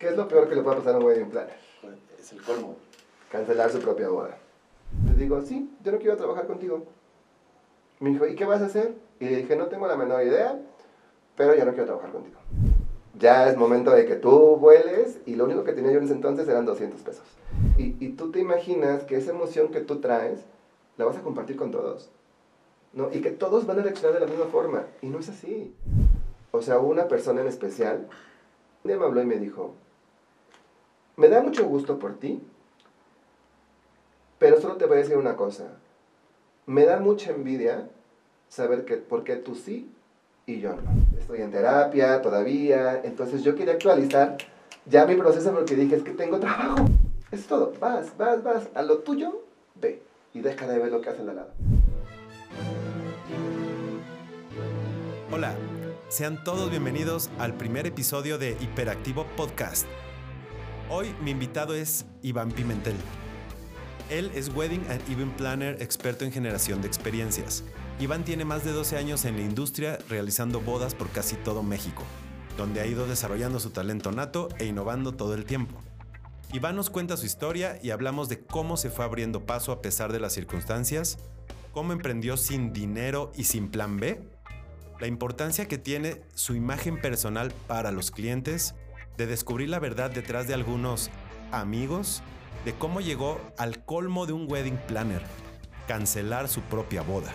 ¿Qué es lo peor que le puede pasar a un wedding planner? Es el colmo. Cancelar su propia boda. Les digo, sí, yo no quiero trabajar contigo. Me dijo, ¿y qué vas a hacer? Y le dije, no tengo la menor idea, pero ya no quiero trabajar contigo. Ya es momento de que tú vueles y lo único que tenía yo en ese entonces eran 200 pesos. Y, y tú te imaginas que esa emoción que tú traes la vas a compartir con todos. ¿no? Y que todos van a reaccionar de la misma forma. Y no es así. O sea, una persona en especial, un día me habló y me dijo, me da mucho gusto por ti, pero solo te voy a decir una cosa. Me da mucha envidia saber que por qué tú sí y yo no. Estoy en terapia todavía, entonces yo quería actualizar ya mi proceso porque dije, es que tengo trabajo. Es todo, vas, vas, vas, a lo tuyo, ve y deja de ver lo que hacen al lado. Hola, sean todos bienvenidos al primer episodio de Hiperactivo Podcast. Hoy mi invitado es Iván Pimentel. Él es Wedding and Event Planner experto en generación de experiencias. Iván tiene más de 12 años en la industria realizando bodas por casi todo México, donde ha ido desarrollando su talento nato e innovando todo el tiempo. Iván nos cuenta su historia y hablamos de cómo se fue abriendo paso a pesar de las circunstancias, cómo emprendió sin dinero y sin plan B, la importancia que tiene su imagen personal para los clientes, de descubrir la verdad detrás de algunos amigos, de cómo llegó al colmo de un wedding planner, cancelar su propia boda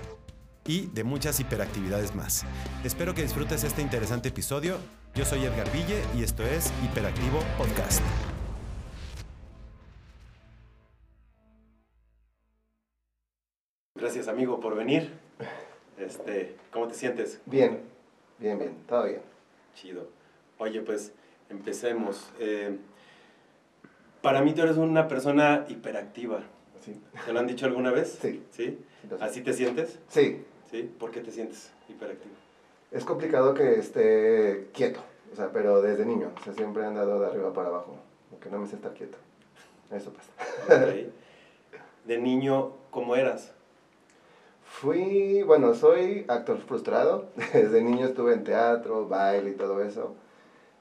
y de muchas hiperactividades más. Espero que disfrutes este interesante episodio. Yo soy Edgar Ville y esto es Hiperactivo Podcast. Gracias, amigo, por venir. Este, ¿Cómo te sientes? Bien, bien, bien, todo bien. Chido. Oye, pues empecemos. Eh, para mí tú eres una persona hiperactiva. Sí. ¿Te lo han dicho alguna vez? Sí. ¿Sí? Entonces- ¿Así te sientes? Sí, ¿Sí? ¿Por qué te sientes hiperactivo? es complicado que esté quieto, o sea, pero desde niño, o sea, siempre he andado de arriba para abajo, porque no me sé estar quieto. Eso pasa. De niño, ¿cómo eras? Fui, bueno, soy actor frustrado. Desde niño estuve en teatro, baile y todo eso.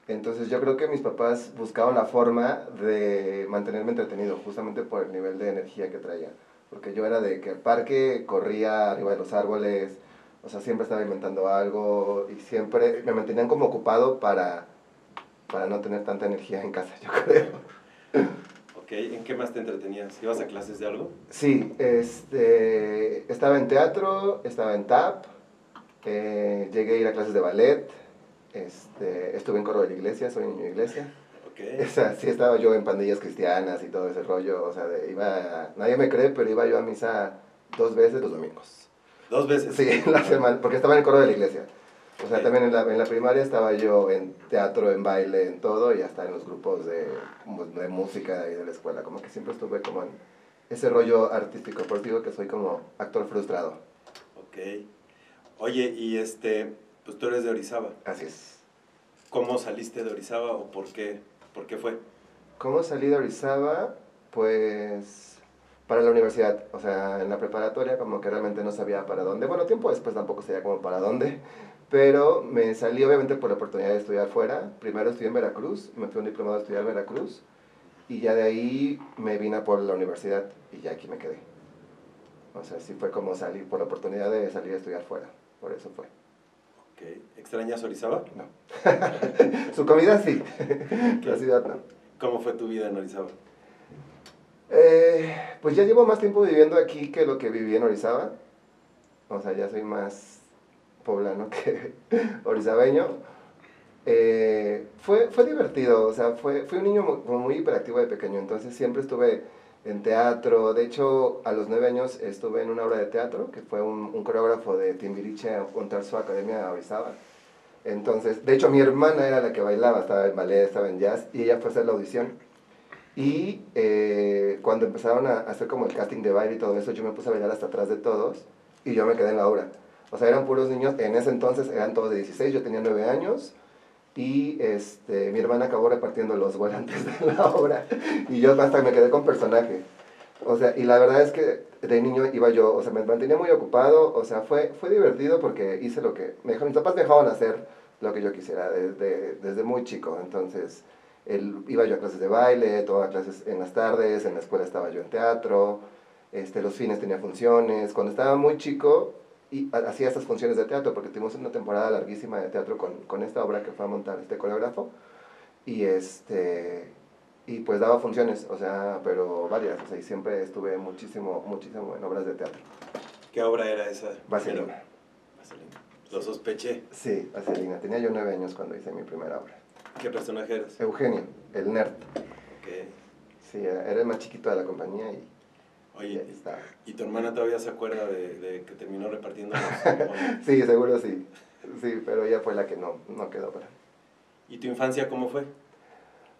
Entonces yo creo que mis papás buscaban la forma de mantenerme entretenido, justamente por el nivel de energía que traía. Porque yo era de que al parque corría arriba de los árboles, o sea, siempre estaba inventando algo y siempre me mantenían como ocupado para, para no tener tanta energía en casa, yo creo. Ok, ¿en qué más te entretenías? ¿Ibas a clases de algo? Sí, este, estaba en teatro, estaba en TAP, eh, llegué a ir a clases de ballet, este, estuve en coro de la iglesia, soy niño de iglesia. Ok. O sea, sí estaba yo en pandillas cristianas y todo ese rollo, o sea, de- iba, nadie me cree, pero iba yo a misa dos veces los domingos. Dos veces. Sí, la semana, porque estaba en el coro de la iglesia. O sea, Ok. también en la, en la primaria estaba yo en teatro, en baile, en todo, y hasta en los grupos de, de música y de la escuela. Como que siempre estuve como en ese rollo artístico. Por eso digo que soy como actor frustrado. Ok. Oye, y este, pues tú eres de Orizaba. Así es. ¿Cómo saliste de Orizaba o por qué? ¿Por qué fue? ¿Cómo salí de Orizaba? Pues para la universidad, o sea, en la preparatoria como que realmente no sabía para dónde. Bueno, tiempo después tampoco sabía como para dónde, pero me salí obviamente por la oportunidad de estudiar fuera. Primero estudié en Veracruz, me fui a un diplomado a estudiar en Veracruz y ya de ahí me vine por la universidad y ya aquí me quedé. O sea, sí fue como salir por la oportunidad de salir a estudiar fuera, por eso fue. ¿Extrañas Orizaba? No. Su comida sí, la ciudad no. ¿Cómo fue tu vida en Orizaba? Eh, pues ya llevo más tiempo viviendo aquí que lo que viví en Orizaba. O sea, ya soy más poblano que orizabeño. Eh, fue, fue divertido, o sea, fue, fui un niño mu- como muy hiperactivo de pequeño, entonces siempre estuve en teatro. De hecho, a los nueve años estuve en una obra de teatro, que fue un, un coreógrafo de Timbiriche montar su academia a Orizaba. Entonces, de hecho, mi hermana era la que bailaba, estaba en ballet, estaba en jazz, y ella fue a hacer la audición. Y eh, cuando empezaron a hacer como el casting de baile y todo eso, yo me puse a bailar hasta atrás de todos y yo me quedé en la obra. O sea, eran puros niños, en ese entonces eran todos de 16, yo tenía 9 años y este, mi hermana acabó repartiendo los volantes de la obra y yo hasta me quedé con personaje. O sea, y la verdad es que de niño iba yo, o sea, me mantenía muy ocupado, o sea, fue, fue divertido porque hice lo que, me mis papás me dejaban hacer lo que yo quisiera desde, desde muy chico, entonces el, iba yo a clases de baile, tomaba clases en las tardes, en la escuela estaba yo en teatro, este, los fines tenía funciones. Cuando estaba muy chico, y hacía estas funciones de teatro, porque tuvimos una temporada larguísima de teatro con, con esta obra que fue a montar este coreógrafo. Y, este, y pues daba funciones, o sea, pero varias, o sea, y siempre estuve muchísimo, muchísimo en obras de teatro. ¿Qué obra era esa? Vaselina. Vaselina. Lo sospeché. Sí, Vaselina. Tenía yo nueve años cuando hice mi primera obra. ¿Qué personaje eres? Eugenio, el nerd. Okay. Sí, era el más chiquito de la compañía y Oye, ¿y tu hermana todavía se acuerda de, de que terminó repartiendo los Sí, seguro sí. Sí, pero ella fue la que no, no quedó para. ¿Y tu infancia cómo fue?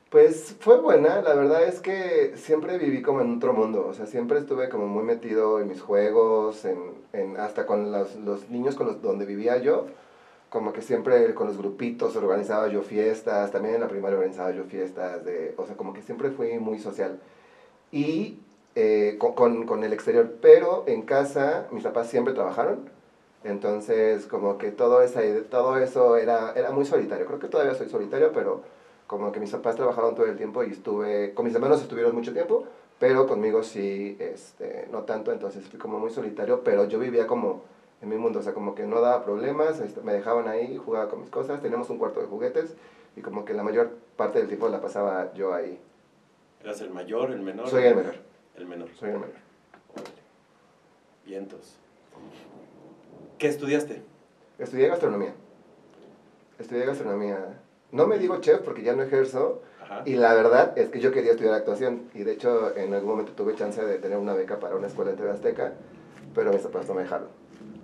Pues fue buena, la verdad es que siempre viví como en otro mundo, o sea, siempre estuve como muy metido en mis juegos, en, en hasta con los, los niños con los, donde vivía yo, como que siempre con los grupitos organizaba yo fiestas, también en la primaria organizaba yo fiestas, de, o sea, como que siempre fui muy social. Y eh, con, con, el exterior, pero en casa mis papás siempre trabajaron, entonces como que todo, esa, todo eso era, era muy solitario, creo que todavía soy solitario, pero como que mis papás trabajaron todo el tiempo y estuve, con mis hermanos estuvieron mucho tiempo, pero conmigo sí, este, no tanto, entonces fui como muy solitario, pero yo vivía como en mi mundo, o sea, como que no daba problemas, este, me dejaban ahí, jugaba con mis cosas, teníamos un cuarto de juguetes y como que la mayor parte del tiempo la pasaba yo ahí. ¿Eras el mayor, el menor? Soy el menor. El menor. Soy el menor. Vientos. ¿Qué estudiaste? Estudié gastronomía. Estudié gastronomía. No me digo chef porque ya no ejerzo. Y la verdad es que yo quería estudiar actuación. Y de hecho, en algún momento tuve chance de tener una beca para una escuela en TV Azteca. Pero mis papás no me dejaron.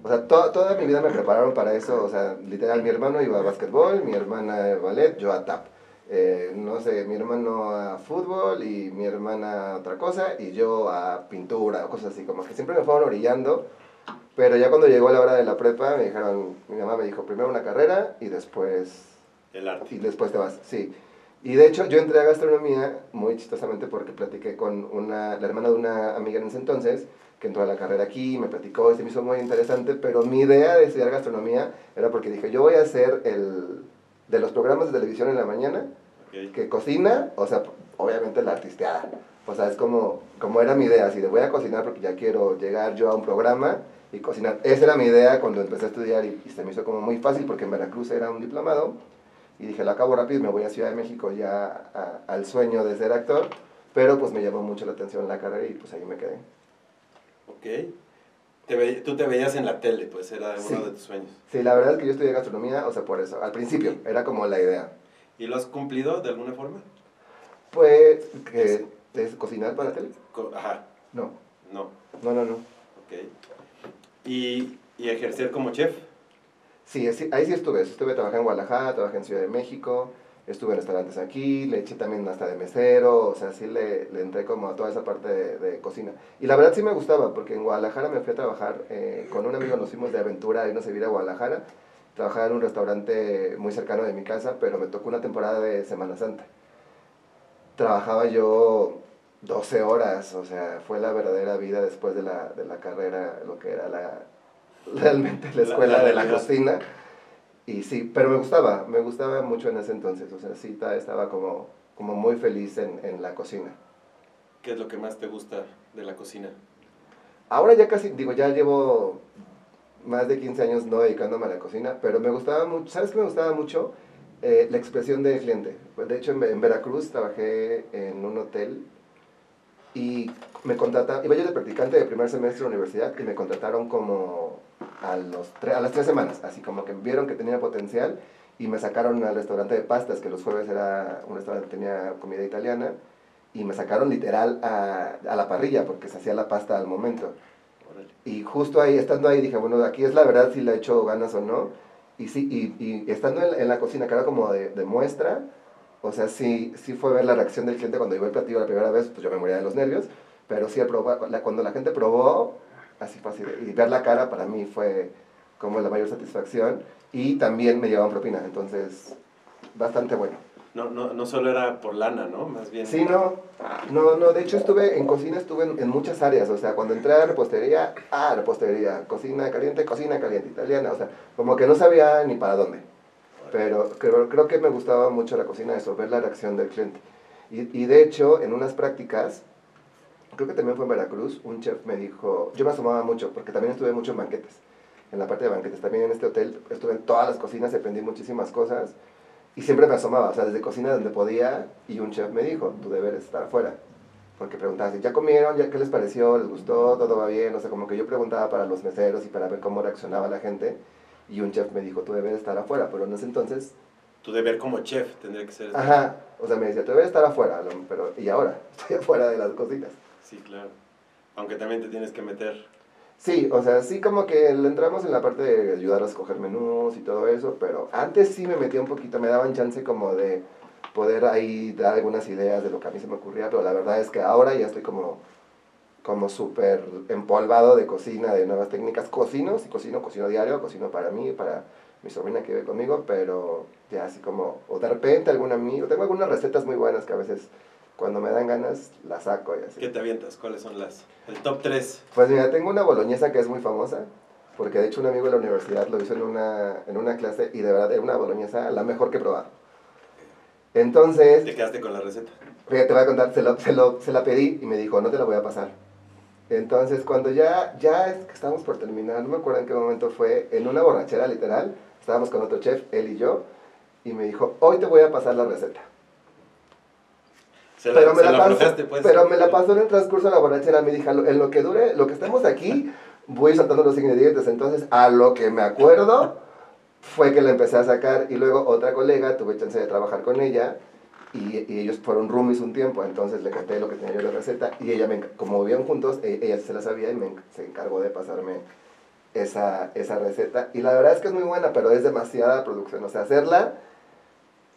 O sea, toda mi vida me prepararon para eso. O sea, literal, mi hermano iba a básquetbol, mi hermana a ballet, yo a tap. Eh, no sé, mi hermano a fútbol y mi hermana a otra cosa y yo a pintura o cosas así, como que siempre me fueron orillando, pero ya cuando llegó la hora de la prepa me dijeron, mi mamá me dijo, primero una carrera y después... El arte. Y después te vas, sí. Y de hecho yo entré a gastronomía muy chistosamente porque platiqué con una, la hermana de una amiga en ese entonces, que entró a la carrera aquí, me platicó se me hizo muy interesante, pero mi idea de estudiar gastronomía era porque dije, yo voy a hacer el de los programas de televisión en la mañana, que cocina, o sea, obviamente la artisteada. O sea, es como, como era mi idea, así de voy a cocinar porque ya quiero llegar yo a un programa y cocinar. Esa era mi idea cuando empecé a estudiar y, se me hizo como muy fácil porque en Veracruz era un diplomado y dije, lo acabo rápido y me voy a Ciudad de México ya al sueño de ser actor, pero pues me llamó mucho la atención la carrera y pues ahí me quedé. Ok. Te tú te veías en la tele, pues era uno de tus sueños. Sí, la verdad es que yo estudié gastronomía, o sea, por eso. Al principio, era como la idea. ¿Y lo has cumplido de alguna forma? Pues, que ¿es cocinar para la tele? Ajá. No. No. No, no, no. Ok. ¿Y, y ejercer como chef? Sí, ahí sí estuve. Estuve trabajando en Guadalajara, trabajé en Ciudad de México, estuve en restaurantes aquí, le eché también hasta de mesero, o sea, sí le, le entré como a toda esa parte de, cocina. Y la verdad sí me gustaba, porque en Guadalajara me fui a trabajar eh, con un amigo, nos fuimos de aventura y nos a vivir a Guadalajara. Trabajaba en un restaurante muy cercano de mi casa, pero me tocó una temporada de Semana Santa. Trabajaba yo 12 horas, o sea, fue la verdadera vida después de la, de la carrera, lo que era la, realmente la escuela de la cocina y sí, pero me gustaba, me gustaba mucho en ese entonces, o sea, sí estaba como, como muy feliz en, en la cocina. ¿Qué es lo que más te gusta de la cocina? Ahora ya casi, digo, ya llevo más de 15 años no dedicándome a la cocina, pero me gustaba mucho, ¿sabes qué me gustaba mucho? Eh, la expresión del cliente. De hecho, en, en, Veracruz trabajé en un hotel y me contrataron, iba yo de practicante de primer semestre de universidad y me contrataron como a, los a las tres semanas, así como que vieron que tenía potencial y me sacaron al restaurante de pastas, que los jueves era un restaurante que tenía comida italiana, y me sacaron literal a, a la parrilla porque se hacía la pasta al momento. Y justo ahí, estando ahí, dije, bueno, aquí es la verdad si le he hecho ganas o no. Y sí, y, y estando en, la cocina, que era como de, de, muestra, o sea, sí, sí fue ver la reacción del cliente cuando llegó el platillo la primera vez, pues yo me moría de los nervios, pero sí, probar, cuando la gente probó, así fácil. Y ver la cara para mí fue como la mayor satisfacción. Y también me llevaban propina, entonces bastante bueno. No, no, no solo era por lana, ¿no? Más bien. Sí, no. No, no, de hecho estuve en cocina, estuve en, muchas áreas. O sea, cuando entré a repostería, ah, repostería. Cocina caliente, cocina caliente, italiana. O sea, como que no sabía ni para dónde. Pero creo, creo que me gustaba mucho la cocina, eso, ver la reacción del cliente. Y, y de hecho, en unas prácticas, creo que también fue en Veracruz, un chef me dijo, yo me asomaba mucho, porque también estuve mucho en banquetes, en la parte de banquetes, también en este hotel estuve en todas las cocinas, aprendí muchísimas cosas, y siempre me asomaba, o sea, desde cocina donde podía, y un chef me dijo, tú debes estar afuera. Porque preguntaba, ¿ya comieron? ¿Ya qué les pareció? ¿Les gustó? ¿Todo va bien? O sea, como que yo preguntaba para los meseros y para ver cómo reaccionaba la gente. Y un chef me dijo, tú debes estar afuera. Pero en ese entonces... Tu deber como chef tendría que ser... Ajá. O sea, me decía, tú debes estar afuera. Pero, y ahora, estoy afuera de las cositas. Sí, claro. Aunque también te tienes que meter. Sí, o sea, sí como que entramos en la parte de ayudar a escoger menús y todo eso, pero antes sí me metía un poquito, me daban chance como de poder ahí dar algunas ideas de lo que a mí se me ocurría, pero la verdad es que ahora ya estoy como como súper empolvado de cocina, de nuevas técnicas. Cocino, sí cocino, cocino diario, cocino para mí, para mi sobrina que vive conmigo, pero ya así como, o de repente algún amigo, tengo algunas recetas muy buenas que a veces cuando me dan ganas las saco y así. ¿Qué te avientas? ¿Cuáles son las? El top 3. Pues mira, tengo una boloñesa que es muy famosa, porque de hecho un amigo de la universidad lo hizo en una, en una clase y de verdad era una boloñesa la mejor que he probado. Entonces... ¿Te quedaste con la receta? Fíjate, te voy a contar, se, lo, se, lo, se la pedí y me dijo, no te la voy a pasar. Entonces, cuando ya, ya es que estábamos por terminar, no me acuerdo en qué momento fue, en una borrachera literal, estábamos con otro chef, él y yo, y me dijo, hoy te voy a pasar la receta. Se la, pero me se la, la pasó, aflojaste, pues. pero me la pasó en el transcurso de la borrachera, me dijo, en lo que dure, lo que estemos aquí, voy saltando los ingredientes. Entonces, a lo que me acuerdo, fue que la empecé a sacar, y luego otra colega, tuve chance de trabajar con ella, y, y, ellos fueron roomies un tiempo, entonces le conté lo que tenía yo de receta y ella, me, como vivían juntos, e, ella se la sabía y me, se encargó de pasarme esa, esa receta. Y la verdad es que es muy buena, pero es demasiada producción, o sea, hacerla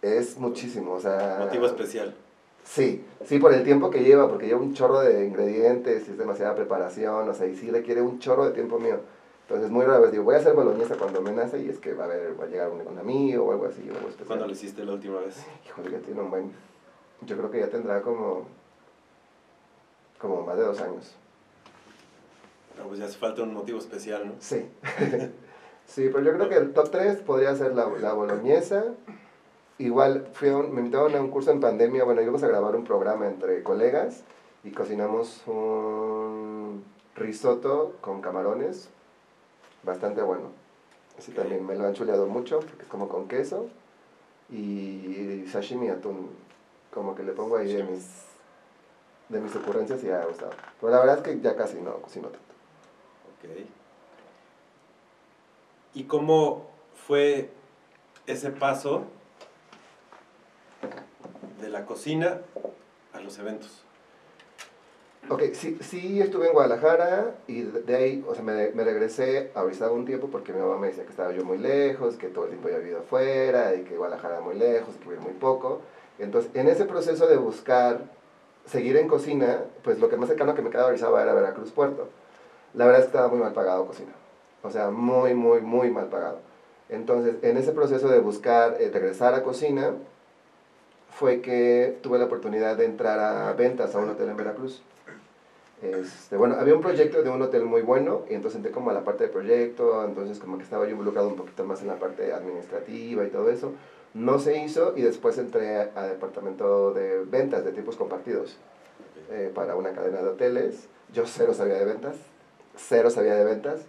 es muchísimo, o sea... Motivo especial. Sí, sí, por el tiempo que lleva, porque lleva un chorro de ingredientes, y es demasiada preparación, o sea, y sí requiere un chorro de tiempo mío. Entonces, muy rara vez digo, voy a hacer boloñesa cuando me nace y es que va a, haber, va a llegar un, un amigo o algo así. Algo especial. ¿Cuándo lo hiciste la última vez? Híjole, ya tiene un buen... Yo creo que ya tendrá como... como más de dos años. No, pues ya hace falta un motivo especial, ¿no? Sí. sí, pero yo creo que el top 3 podría ser la, la boloñesa. Igual, fui a un, me invitaron a un curso en pandemia, bueno, íbamos a grabar un programa entre colegas y cocinamos un risotto con camarones bastante bueno. Así okay. también me lo han chuleado mucho, porque es como con queso y sashimi atún. Como que le pongo ahí de mis, de mis ocurrencias y ha gustado. Pero la verdad es que ya casi no cocino tanto. Ok. ¿Y cómo fue ese paso de la cocina a los eventos? Ok, sí, sí estuve en Guadalajara y de ahí, o sea, me, me regresé a Orizaba un tiempo porque mi mamá me decía que estaba yo muy lejos, que todo el tiempo había vivido afuera y que Guadalajara muy lejos, que vivía muy poco. Entonces, en ese proceso de buscar seguir en cocina, pues lo que más cercano que me quedaba Orizaba era Veracruz Puerto. La verdad es que estaba muy mal pagado cocina, o sea, muy, muy, muy mal pagado. Entonces, en ese proceso de buscar eh, regresar a cocina, fue que tuve la oportunidad de entrar a ventas a un hotel en Veracruz. Este, bueno, había un proyecto de un hotel muy bueno y entonces entré como a la parte de proyecto, entonces como que estaba yo involucrado un poquito más en la parte administrativa y todo eso. No se hizo y después entré a, a departamento de ventas de tipos compartidos eh, para una cadena de hoteles. Yo cero sabía de ventas, cero sabía de ventas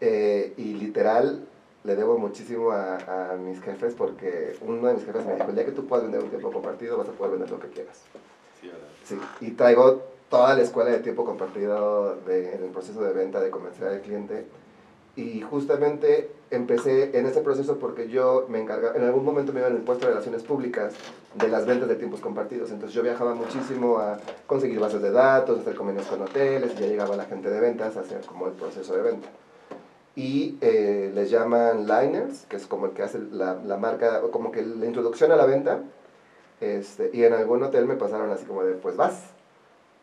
eh, y literal le debo muchísimo a, a, mis jefes porque uno de mis jefes me dijo, el día que tú puedas vender un tiempo compartido vas a poder vender lo que quieras. Sí, sí y traigo toda la escuela de tiempo compartido de, en el proceso de venta, de convencer al cliente. Y justamente empecé en ese proceso porque yo me encargaba, en algún momento me iba en el puesto de relaciones públicas de las ventas de tiempos compartidos. Entonces yo viajaba muchísimo a conseguir bases de datos, hacer convenios con hoteles, y ya llegaba la gente de ventas a hacer como el proceso de venta. Y eh, les llaman liners, que es como el que hace la, la marca, como que la introducción a la venta. Este, y en algún hotel me pasaron así como de, pues vas,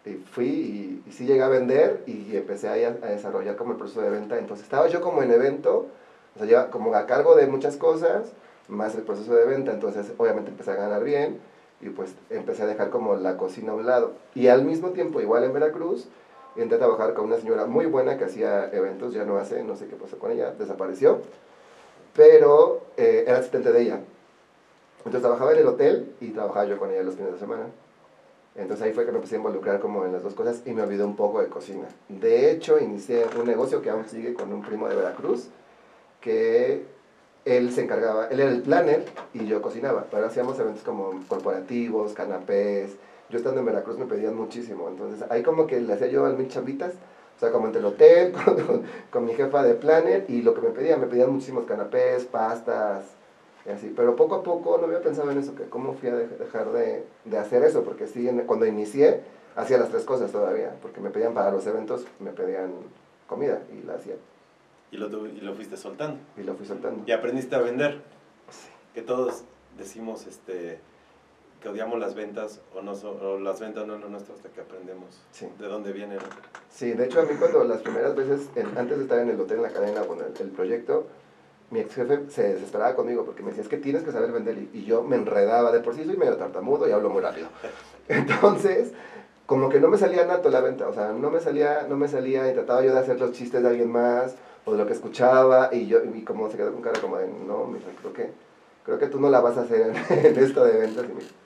y fui y, y, sí llegué a vender y empecé a, a, desarrollar como el proceso de venta. Entonces estaba yo como en evento, o sea, ya como a cargo de muchas cosas, más el proceso de venta. Entonces obviamente empecé a ganar bien y pues empecé a dejar como la cocina a un lado. Y al mismo tiempo, igual en Veracruz, entré a trabajar con una señora muy buena que hacía eventos, ya no hace, no sé qué pasó con ella, desapareció. pero eh, era asistente de ella. Entonces trabajaba en el hotel y trabajaba yo con ella los fines de semana. Entonces ahí fue que me empecé a involucrar como en las dos cosas y me olvidé un poco de cocina. De hecho, inicié un negocio que aún sigue con un primo de Veracruz, que él se encargaba, él era el planner y yo cocinaba, pero hacíamos eventos como corporativos, canapés. Yo estando en Veracruz me pedían muchísimo, entonces ahí como que le hacía yo al mil chambitas, o sea, como entre el hotel, con, con, mi jefa de planner y lo que me pedían, me pedían muchísimos canapés, pastas, y así. Pero poco a poco no había pensado en eso, que cómo fui a dejar de, de hacer eso, porque sí, cuando inicié hacía las tres cosas todavía, porque me pedían para los eventos, me pedían comida y la hacía. Y lo, y lo fuiste soltando. Y lo fui soltando. Y aprendiste a vender. Sí. Que todos decimos este, que odiamos las ventas o, no o las ventas no es lo nuestro hasta que aprendemos sí. de dónde vienen. Sí, de hecho a mí cuando las primeras veces, en, antes de estar en el hotel, en la cadena, con el, el proyecto, mi ex jefe se desesperaba conmigo porque me decía, es que tienes que saber vender. Y, y yo me enredaba, de por sí soy medio tartamudo y hablo muy rápido. Entonces, como que no me salía nato la venta, o sea, no me salía, no me salía y trataba yo de hacer los chistes de alguien más o de lo que escuchaba y yo, y como se quedó con cara como de, no, mira, creo que, creo que tú no la vas a hacer en, en esto de ventas. Y,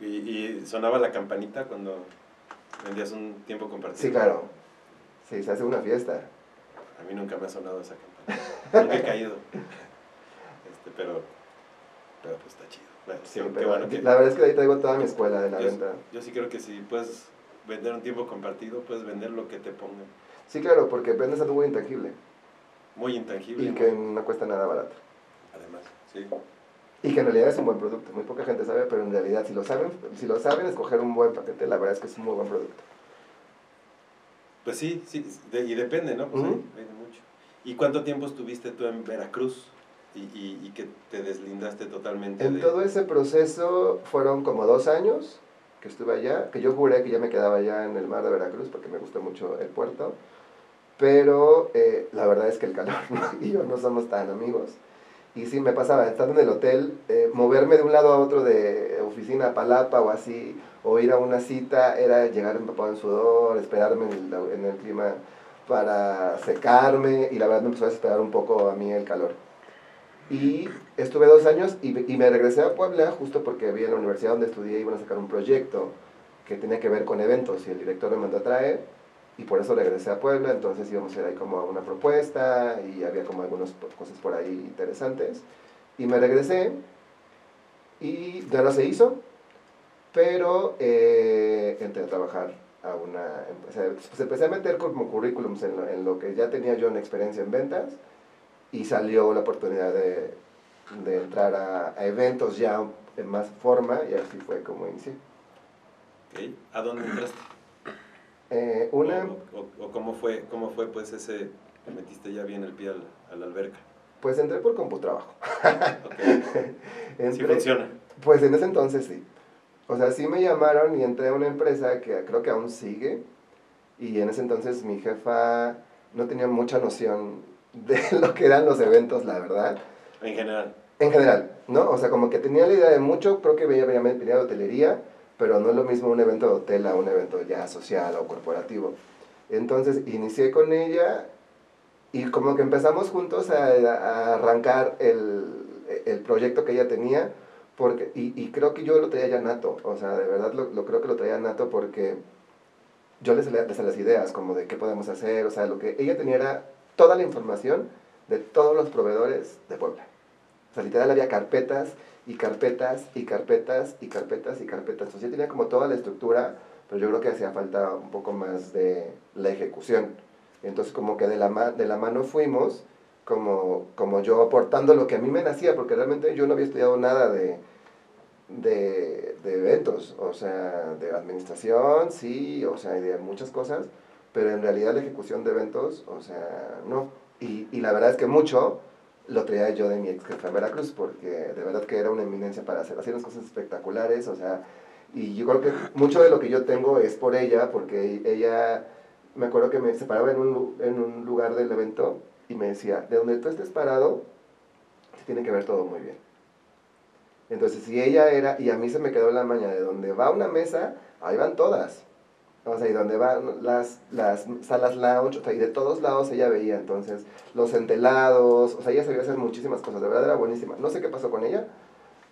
¿Y, ¿Y, sonaba la campanita cuando vendías un tiempo compartido? Sí, claro. Sí, se hace una fiesta. A mí nunca me ha sonado esa campanita. nunca he caído. Este, pero, pero pues está chido. Bueno, sí, qué, pero bueno que, la verdad es que ahí traigo toda mi escuela de la yo, venta. Yo sí creo que si puedes vender un tiempo compartido, puedes vender lo que te pongan. Sí, claro, porque vendes algo muy intangible. Muy intangible. Y que no cuesta nada barato. Además, sí. Y que en realidad es un buen producto. Muy poca gente sabe, pero en realidad si lo saben, si lo saben escoger un buen paquete, la verdad es que es un muy buen producto. Pues sí, sí, de, y depende, ¿no? Pues ahí, ahí de mucho. ¿Y cuánto tiempo estuviste tú en Veracruz y, y, y que te deslindaste totalmente En de... todo ese proceso fueron como dos años que estuve allá, que yo juré que ya me quedaba allá en el mar de Veracruz porque me gustó mucho el puerto, pero eh, la verdad es que el calor ¿no? y yo no somos tan amigos. Y sí me pasaba, estando en el hotel, eh, moverme de un lado a otro de oficina a palapa o así, o ir a una cita, era llegar empapado en sudor, esperarme en el, en el clima para secarme, y la verdad me empezó a desesperar un poco a mí el calor. Y estuve dos años y, y, me regresé a Puebla justo porque vi en la universidad donde estudié iban a sacar un proyecto que tenía que ver con eventos y el director me mandó a traer y por eso regresé a Puebla, entonces íbamos a ir ahí como a una propuesta y había como algunas cosas por ahí interesantes. Y me regresé y ya no se hizo, pero eh, entré a trabajar a una empresa. Pues empecé a meter como currículums en lo, en lo que ya tenía yo en experiencia en ventas y salió la oportunidad de, de entrar a, a, eventos ya en más forma y así fue como inicié. Okay. ¿A dónde entraste? Eh, una... O, o, o, cómo fue, cómo fue pues ese, que metiste ya bien el pie al, a la alberca? Pues entré por CompuTrabajo. Okay. entré, sí funciona. Pues en ese entonces sí. O sea, sí me llamaron y entré a una empresa que creo que aún sigue. Y en ese entonces mi jefa no tenía mucha noción de lo que eran los eventos, la verdad. En general. En general, ¿no? O sea, como que tenía la idea de mucho, creo que venía, venía, venía de hotelería, pero no es lo mismo un evento de hotel a un evento ya social o corporativo. Entonces inicié con ella y como que empezamos juntos a, arrancar el, el, proyecto que ella tenía, porque, y, creo que yo lo traía ya nato, o sea, de verdad lo, creo que lo traía nato porque yo les les las ideas, como de qué podemos hacer, o sea, lo que ella tenía era toda la información de todos los proveedores de Puebla. O sea, literal había carpetas y carpetas y carpetas y carpetas y carpetas. Entonces ya tenía como toda la estructura, pero yo creo que hacía falta un poco más de la ejecución. Entonces como que de la, ma de la mano fuimos, como, como yo aportando lo que a mí me nacía, porque realmente yo no había estudiado nada de, de, de eventos, o sea, de administración, sí, o sea, de muchas cosas, pero en realidad la ejecución de eventos, o sea, no. Y, y la verdad es que mucho lo traía yo de mi ex jefa en Veracruz, porque de verdad que era una eminencia para hacer, hacer unas cosas espectaculares, o sea, y yo creo que mucho de lo que yo tengo es por ella, porque ella, me acuerdo que me separaba en un, en un lugar del evento y me decía, de donde tú estés parado, se tiene que ver todo muy bien. Entonces, si ella era, y a mí se me quedó la maña de donde va una mesa, ahí van todas. O sea, y donde van las, las salas lounge, o sea, y de todos lados ella veía, entonces, los entelados, o sea, ella sabía hacer muchísimas cosas, de verdad era buenísima. No sé qué pasó con ella,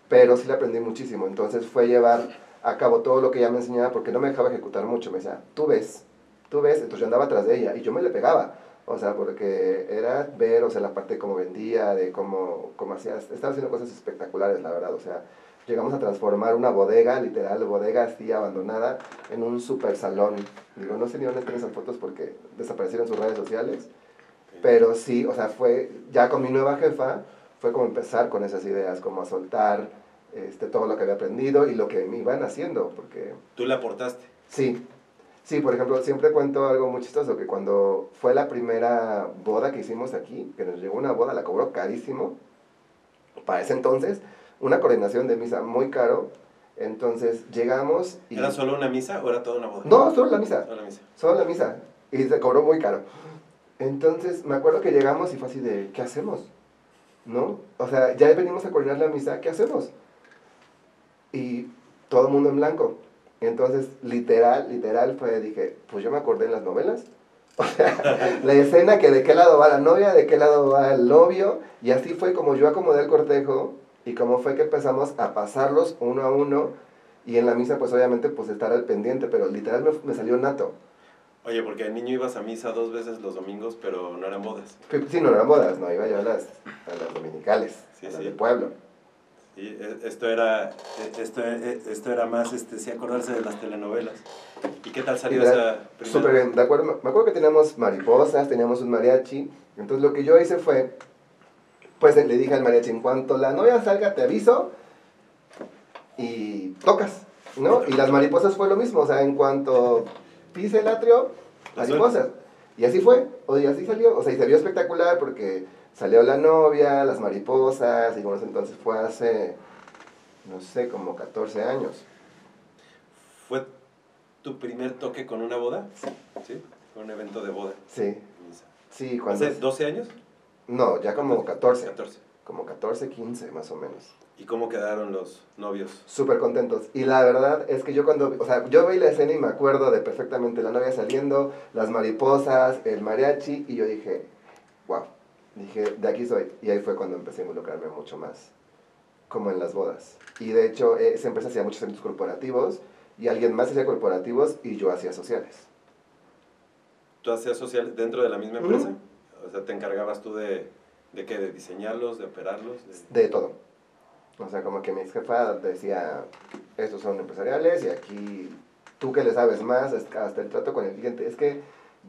pero sí le aprendí muchísimo. Entonces fue llevar a cabo todo lo que ella me enseñaba porque no me dejaba ejecutar mucho. Me decía, tú ves, tú ves, entonces yo andaba atrás de ella y yo me le pegaba. O sea, porque era ver, o sea, la parte de cómo vendía, de cómo, cómo hacía, estaba haciendo cosas espectaculares, la verdad. O sea, llegamos a transformar una bodega, literal, bodega así abandonada, en un super salón. Digo, no sé ni dónde están esas fotos porque desaparecieron sus redes sociales. Pero sí, o sea, fue ya con mi nueva jefa, fue como empezar con esas ideas, como a soltar este, todo lo que había aprendido y lo que me iban haciendo, porque... ¿Tú le aportaste? Sí, sí, por ejemplo, siempre cuento algo muy chistoso, que cuando fue la primera boda que hicimos aquí, que nos llegó una boda, la cobró carísimo, para ese entonces, una coordinación de misa muy caro, entonces llegamos y... ¿Era solo una misa o era toda una boda? No, solo la misa. Solo la misa. Solo la misa. Y se cobró muy caro. Entonces, me acuerdo que llegamos y fue así de, ¿qué hacemos? ¿No? O sea, ya venimos a coordinar la misa, ¿qué hacemos? Y todo el mundo en blanco. Entonces, literal, literal fue, dije, pues yo me acordé en las novelas. O sea, la escena que de qué lado va la novia, de qué lado va el novio. Y así fue como yo acomodé el cortejo y cómo fue que empezamos a pasarlos uno a uno. Y en la misa, pues obviamente, pues estar al pendiente, pero literal me, me salió nato. Oye, porque de niño ibas a misa dos veces los domingos, pero no eran bodas. Sí, no eran bodas, no, iba yo a las, a las dominicales, Sí, a las sí. del pueblo. Sí, e- esto era, e- esto, e- esto era más, este, sí, acordarse de las telenovelas. ¿Y qué tal salió esa primera? Súper bien, de acuerdo. Me acuerdo que teníamos mariposas, teníamos un mariachi. Entonces lo que yo hice fue, pues le dije al mariachi, en cuanto la novia salga te aviso y tocas, ¿no? Y las mariposas fue lo mismo, o sea, en cuanto pise el atrio, mariposas. Y así fue, o y así salió, o sea, y se vio espectacular porque salió la novia, las mariposas, y bueno, entonces fue hace, no sé, como 14 años. ¿Fue tu primer toque con una boda? Sí. Fue un evento de boda. Sí, sí, cuando... ¿Hace 12 años? No, ya como 14. 14. como 14, 15 más o menos. ¿Y cómo quedaron los novios? Súper contentos. Y la verdad es que yo cuando, o sea, yo veí la escena y me acuerdo de perfectamente la novia saliendo, las mariposas, el mariachi, y yo dije, wow, dije, de aquí soy. Y ahí fue cuando empecé a involucrarme mucho más, como en las bodas. Y de hecho, eh, esa empresa hacía muchos eventos corporativos, y alguien más hacía corporativos, y yo hacía sociales. ¿Tú hacías social dentro de la misma empresa? O sea, ¿te encargabas tú de, de qué? ¿De diseñarlos? ¿De operarlos? de- De todo. O sea, como que mi ex jefa decía, estos son empresariales y aquí tú que le sabes más, hasta el trato con el cliente. Es que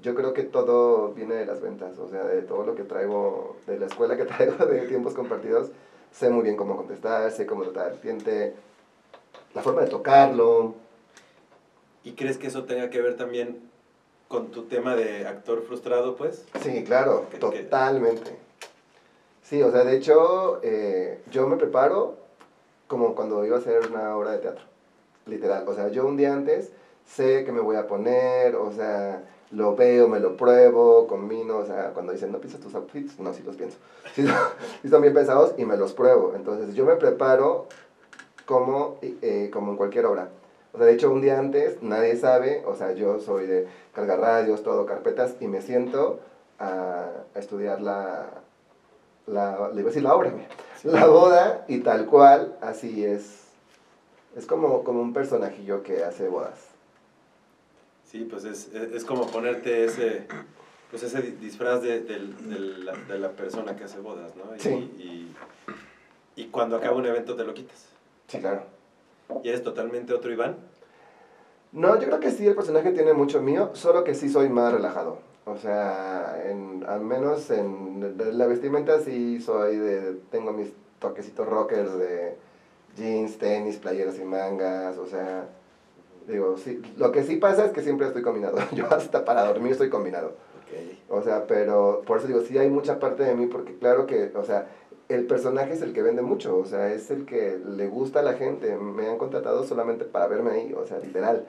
yo creo que todo viene de las ventas, o sea, de todo lo que traigo, de la escuela que traigo de tiempos compartidos, sé muy bien cómo contestar, sé cómo tratar al cliente, la forma de tocarlo. ¿Y crees que eso tenga que ver también con tu tema de actor frustrado, pues? Sí, claro, Que- totalmente. Sí, o sea, de hecho, eh, yo me preparo como cuando iba a hacer una obra de teatro, literal. O sea, yo un día antes sé que me voy a poner, o sea, lo veo, me lo pruebo, combino, o sea, cuando dicen, no piensas tus outfits, no, sí los pienso. Sí, son bien pensados y me los pruebo. Entonces, yo me preparo como, eh, como en cualquier obra. O sea, de hecho, un día antes, nadie sabe, o sea, yo soy de cargar radios, todo, carpetas, y me siento a, a estudiar la, la, le iba a decir la obra, la boda, y tal cual, así es. Es como, como un personajillo que hace bodas. Sí, pues es, es, es como ponerte ese, pues ese di- disfraz de, de la, de la persona que hace bodas, ¿no? Y, Sí. y, y cuando acaba un evento te lo quitas. Sí, claro. ¿Y eres totalmente otro Iván? No, yo creo que sí, el personaje tiene mucho mío, solo que sí soy más relajado. O sea, en, al menos en la vestimenta sí soy de... Tengo mis toquecitos rockers de jeans, tenis, playeras y mangas, o sea... Digo, sí, lo que sí pasa es que siempre estoy combinado. Yo hasta para dormir estoy combinado. Ok. O sea, pero por eso digo, sí hay mucha parte de mí, porque claro que, o sea, el personaje es el que vende mucho, o sea, es el que le gusta a la gente. Me han contratado solamente para verme ahí, o sea, literal.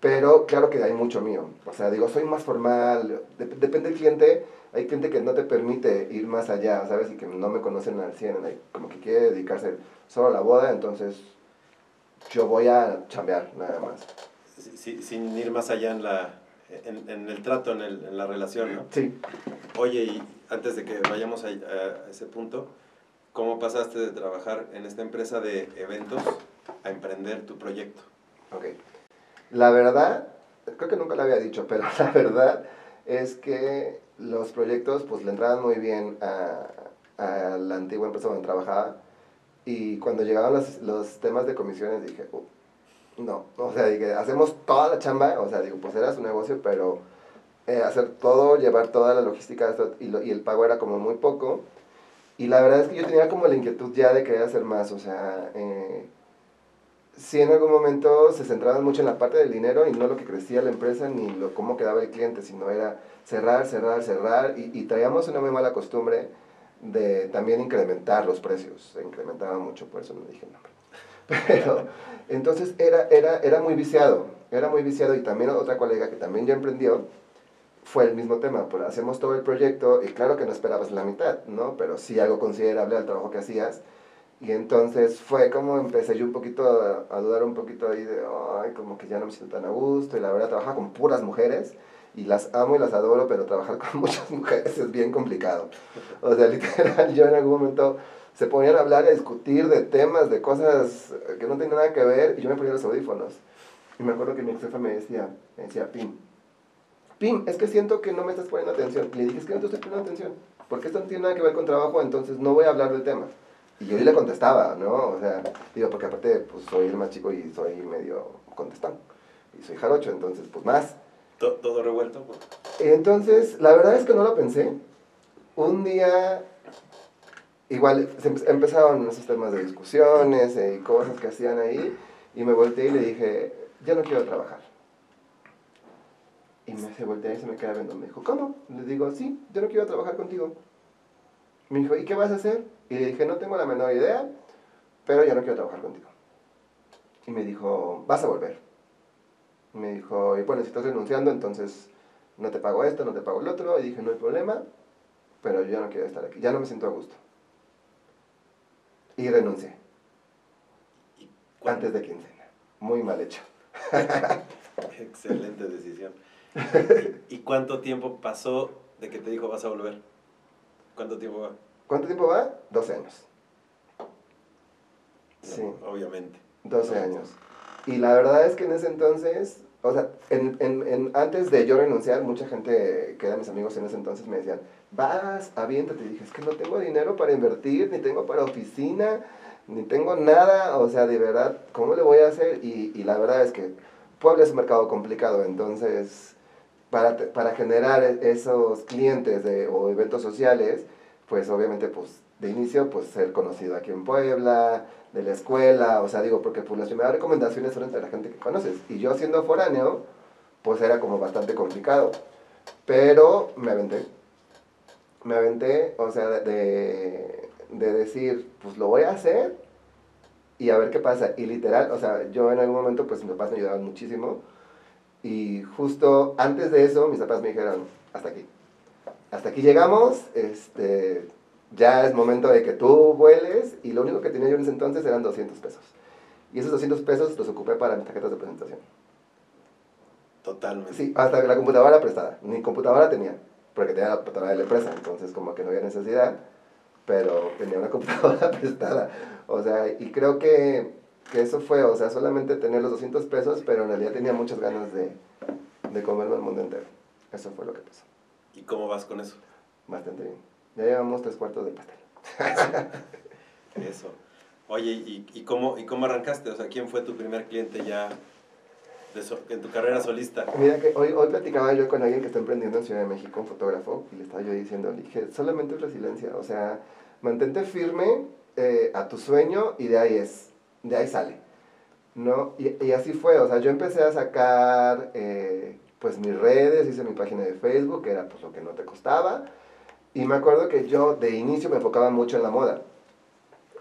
Pero claro que hay mucho mío. O sea, digo, soy más formal, dep- depende del cliente. Hay cliente que no te permite ir más allá, ¿sabes? Y que no me conocen al 100, hay- como que quiere dedicarse solo a la boda, entonces yo voy a chambear nada más. si- sin ir más allá en, la, en, en el trato, en, el- en la relación, ¿no? Sí. Oye, y antes de que vayamos a, a ese punto, ¿cómo pasaste de trabajar en esta empresa de eventos a emprender tu proyecto? Ok. La verdad, creo que nunca lo había dicho, pero la verdad es que los proyectos pues le entraban muy bien a, a la antigua empresa donde trabajaba y cuando llegaban los, los temas de comisiones dije, "Uh, no, o sea, dije, hacemos toda la chamba, o sea, digo, pues era su negocio, pero eh, hacer todo, llevar toda la logística y, lo- y el pago era como muy poco. Y la verdad es que yo tenía como la inquietud ya de querer hacer más, o sea, eh, sí en algún momento se centraban mucho en la parte del dinero y no lo que crecía la empresa ni lo cómo quedaba el cliente, sino era cerrar, cerrar, cerrar y, traíamos una muy mala costumbre de también incrementar los precios, se incrementaba mucho, por eso no dije el nombre. Pero entonces era, era, era muy viciado, era muy viciado y también otra colega que también ya emprendió fue el mismo tema, pues hacemos todo el proyecto y claro que no esperabas la mitad, ¿no? Pero sí algo considerable al trabajo que hacías y entonces fue como empecé yo un poquito a, a dudar un poquito ahí de, ay, como que ya no me siento tan a gusto. Y la verdad, trabajaba con puras mujeres y las amo y las adoro, pero trabajar con muchas mujeres es bien complicado. O sea, literal, yo en algún momento se ponían a hablar y a discutir de temas, de cosas que no tenían nada que ver y yo me ponía los audífonos. Y me acuerdo que mi jefa me decía, me decía, Pim, Pim, es que siento que no me estás poniendo atención. Le dije, es que no te estoy poniendo atención. Porque esto no tiene nada que ver con trabajo, entonces no voy a hablar del tema. Y yo le contestaba, ¿no? O sea, digo, porque aparte, pues soy el más chico y soy medio contestón. Y soy jarocho, entonces, pues más. To- ¿Todo revuelto? Pues, Entonces, la verdad es que no lo pensé. Un día, igual, se empezaron esos temas de discusiones y cosas que hacían ahí. Y me volteé y le dije, ya no quiero trabajar. Y me se voltea y se me queda viendo. Me dijo, ¿cómo? Le digo, sí, yo no quiero trabajar contigo. Me dijo, ¿y qué vas a hacer? Y le dije, no tengo la menor idea, pero ya no quiero trabajar contigo. Y me dijo, vas a volver. Y me dijo, y bueno, si estás renunciando, entonces no te pago esto, no te pago el otro. Y dije, no hay problema, pero yo no quiero estar aquí, ya no me siento a gusto. Y renuncié, ¿y cuán- antes de quincena. Muy mal hecho. Excelente decisión. ¿Y cuánto tiempo pasó de que te dijo vas a volver? ¿Cuánto tiempo va? ¿Cuánto tiempo va? 12 años. Sí. Obviamente. 12 No, años. Y la verdad es que en ese entonces, o sea, en, en, en- antes de yo renunciar, mucha gente que eran mis amigos en ese entonces me decían, vas, aviéntate. Y dije, es que no tengo dinero para invertir, ni tengo para oficina, ni tengo nada. O sea, de verdad, ¿cómo le voy a hacer? Y, y la verdad es que Puebla es un mercado complicado, entonces, para, para generar e- esos clientes de, o eventos sociales, pues obviamente, pues, de inicio, pues, ser conocido aquí en Puebla, de la escuela, o sea, digo, porque pues las primeras recomendaciones son entre la gente que conoces. Y yo siendo foráneo, pues era como bastante complicado. Pero me aventé. Me aventé, o sea, de, de decir, pues lo voy a hacer y a ver qué pasa. Y literal, o sea, yo en algún momento, pues mis papás me ayudaban muchísimo. Y justo antes de eso, mis papás me dijeron, hasta aquí. Hasta aquí llegamos, este, ya es momento de que tú vueles. Y lo único que tenía yo en ese entonces eran 200 pesos. Y esos 200 pesos los ocupé para mis tarjetas de presentación. Totalmente. Sí, hasta la computadora prestada. Ni computadora tenía, porque tenía la computadora de la empresa, entonces como que no había necesidad, pero tenía una computadora prestada. O sea, y creo que, que eso fue, o sea, solamente tener los 200 pesos, pero en realidad tenía muchas ganas de, de comerme el mundo entero. Eso fue lo que pasó. ¿Y cómo vas con eso? Bastante bien. Ya llevamos tres cuartos del pastel. Eso. Oye, ¿y, y, cómo, ¿y cómo arrancaste? O sea, ¿quién fue tu primer cliente ya de so- en tu carrera solista? Mira que hoy, hoy platicaba yo con alguien que está emprendiendo en Ciudad de México, un fotógrafo, y le estaba yo diciendo, le dije, solamente es resiliencia, o sea, mantente firme eh, a tu sueño y de ahí es, de ahí sale, ¿no? Y, así fue, o sea, yo empecé a sacar, eh, pues, mis redes, hice mi página de Facebook, que era, pues, lo que no te costaba, y me acuerdo que yo de inicio me enfocaba mucho en la moda.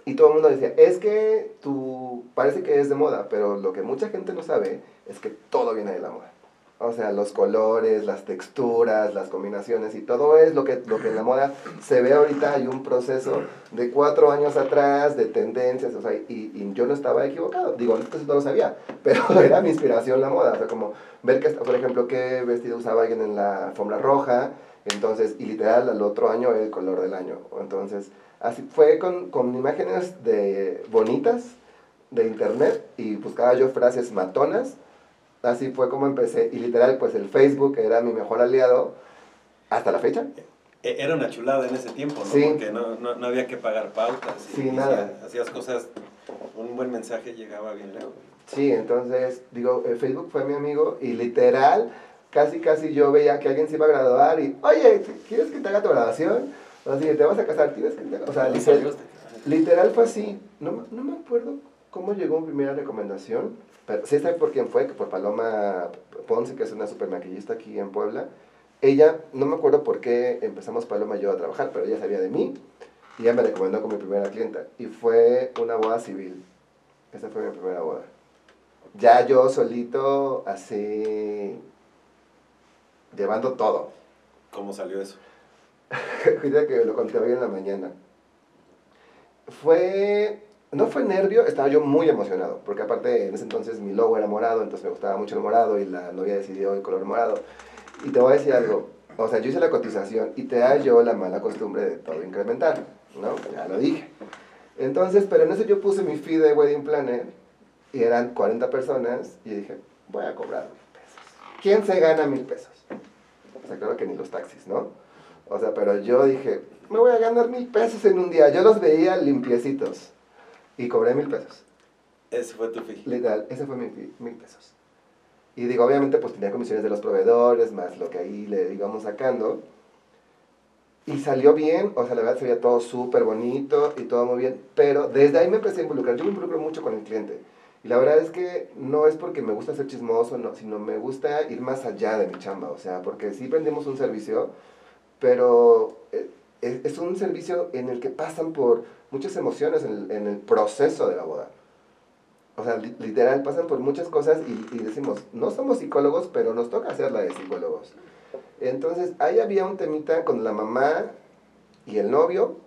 Y todo el mundo decía, es que tú parece que es de moda, pero lo que mucha gente no sabe es que todo viene de la moda. O sea, los colores, las texturas, las combinaciones y todo es lo que, lo que en la moda se ve ahorita. Hay un proceso de cuatro años atrás, de tendencias, o sea, y, y yo no estaba equivocado. Digo, antes no lo sabía, pero era mi inspiración la moda. O sea, como ver que, por ejemplo, qué vestido usaba alguien en la alfombra roja, entonces, y literal al otro año el color del año. Entonces, así fue con, con imágenes de bonitas de internet y buscaba yo frases matonas Así fue como empecé. Y literal, pues el Facebook era mi mejor aliado hasta la fecha. E, era una chulada en ese tiempo, ¿no? Sí. Porque no, no, no había que pagar pautas. y- Sí, nada. hacías- Hacías cosas, un buen mensaje llegaba bien lejos. Sí, entonces, digo, el Facebook fue mi amigo y literal, casi casi yo veía que alguien se iba a graduar y, oye, ¿quieres que te haga tu graduación? O sea, te vas a casar, ¿tienes que te haga-?" O sea, literal, literal fue así. No, no me acuerdo cómo llegó mi primera recomendación, pero sí sé por quién fue, que por Paloma Ponce, que es una super maquillista aquí en Puebla. Ella, no me acuerdo por qué empezamos Paloma y yo a trabajar, pero ella sabía de mí y ella me recomendó como mi primera clienta. Y fue una boda civil. Esa fue mi primera boda. Ya yo solito, así, llevando todo. ¿Cómo salió eso? Ahorita que lo conté hoy en la mañana. Fue, no fue nervio, estaba yo muy emocionado, porque aparte en ese entonces mi logo era morado, entonces me gustaba mucho el morado y la novia decidió el color morado. Y te voy a decir algo, o sea, yo hice la cotización y te da yo la mala costumbre de todo incrementar, ¿no? Ya lo dije. Entonces, pero en eso yo puse mi fee de Wedding Planner y eran 40 personas y dije, voy a cobrar mil pesos. ¿Quién se gana mil pesos? O sea, claro que ni los taxis, ¿no? O sea, pero yo dije, me voy a ganar mil pesos en un día. Yo los veía limpiecitos y cobré mil pesos. Ese fue tu fee. Literal, ese fue mi fee, mil pesos. Y digo, obviamente, pues tenía comisiones de los proveedores, más lo que ahí le íbamos sacando. Y salió bien, o sea, la verdad se veía todo súper bonito y todo muy bien. Pero desde ahí me empecé a involucrar. Yo me involucro mucho con el cliente. Y la verdad es que no es porque me gusta ser chismoso, no, sino me gusta ir más allá de mi chamba. O sea, porque sí vendemos un servicio, pero eh, es, es un servicio en el que pasan por muchas emociones en el, proceso de la boda. O sea, li- literal, pasan por muchas cosas y, decimos, no somos psicólogos, pero nos toca hacerla de psicólogos. Entonces, ahí había un temita con la mamá y el novio.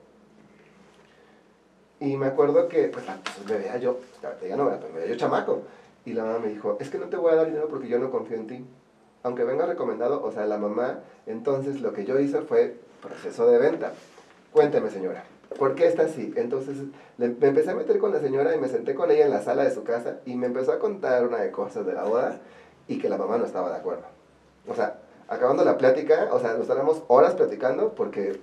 Y me acuerdo que, pues, la- pues, me veía yo, ahorita ya no, pero me veía yo chamaco. Y la mamá me dijo, es que no te voy a dar dinero porque yo no confío en ti. Aunque venga recomendado, o sea, la mamá, entonces lo que yo hice fue proceso de venta. Cuénteme, señora, ¿por qué está así? Entonces le- me empecé a meter con la señora y me senté con ella en la sala de su casa y me empezó a contar una de cosas de la boda y que la mamá no estaba de acuerdo. O sea, acabando la plática, o sea, nos estábamos horas platicando porque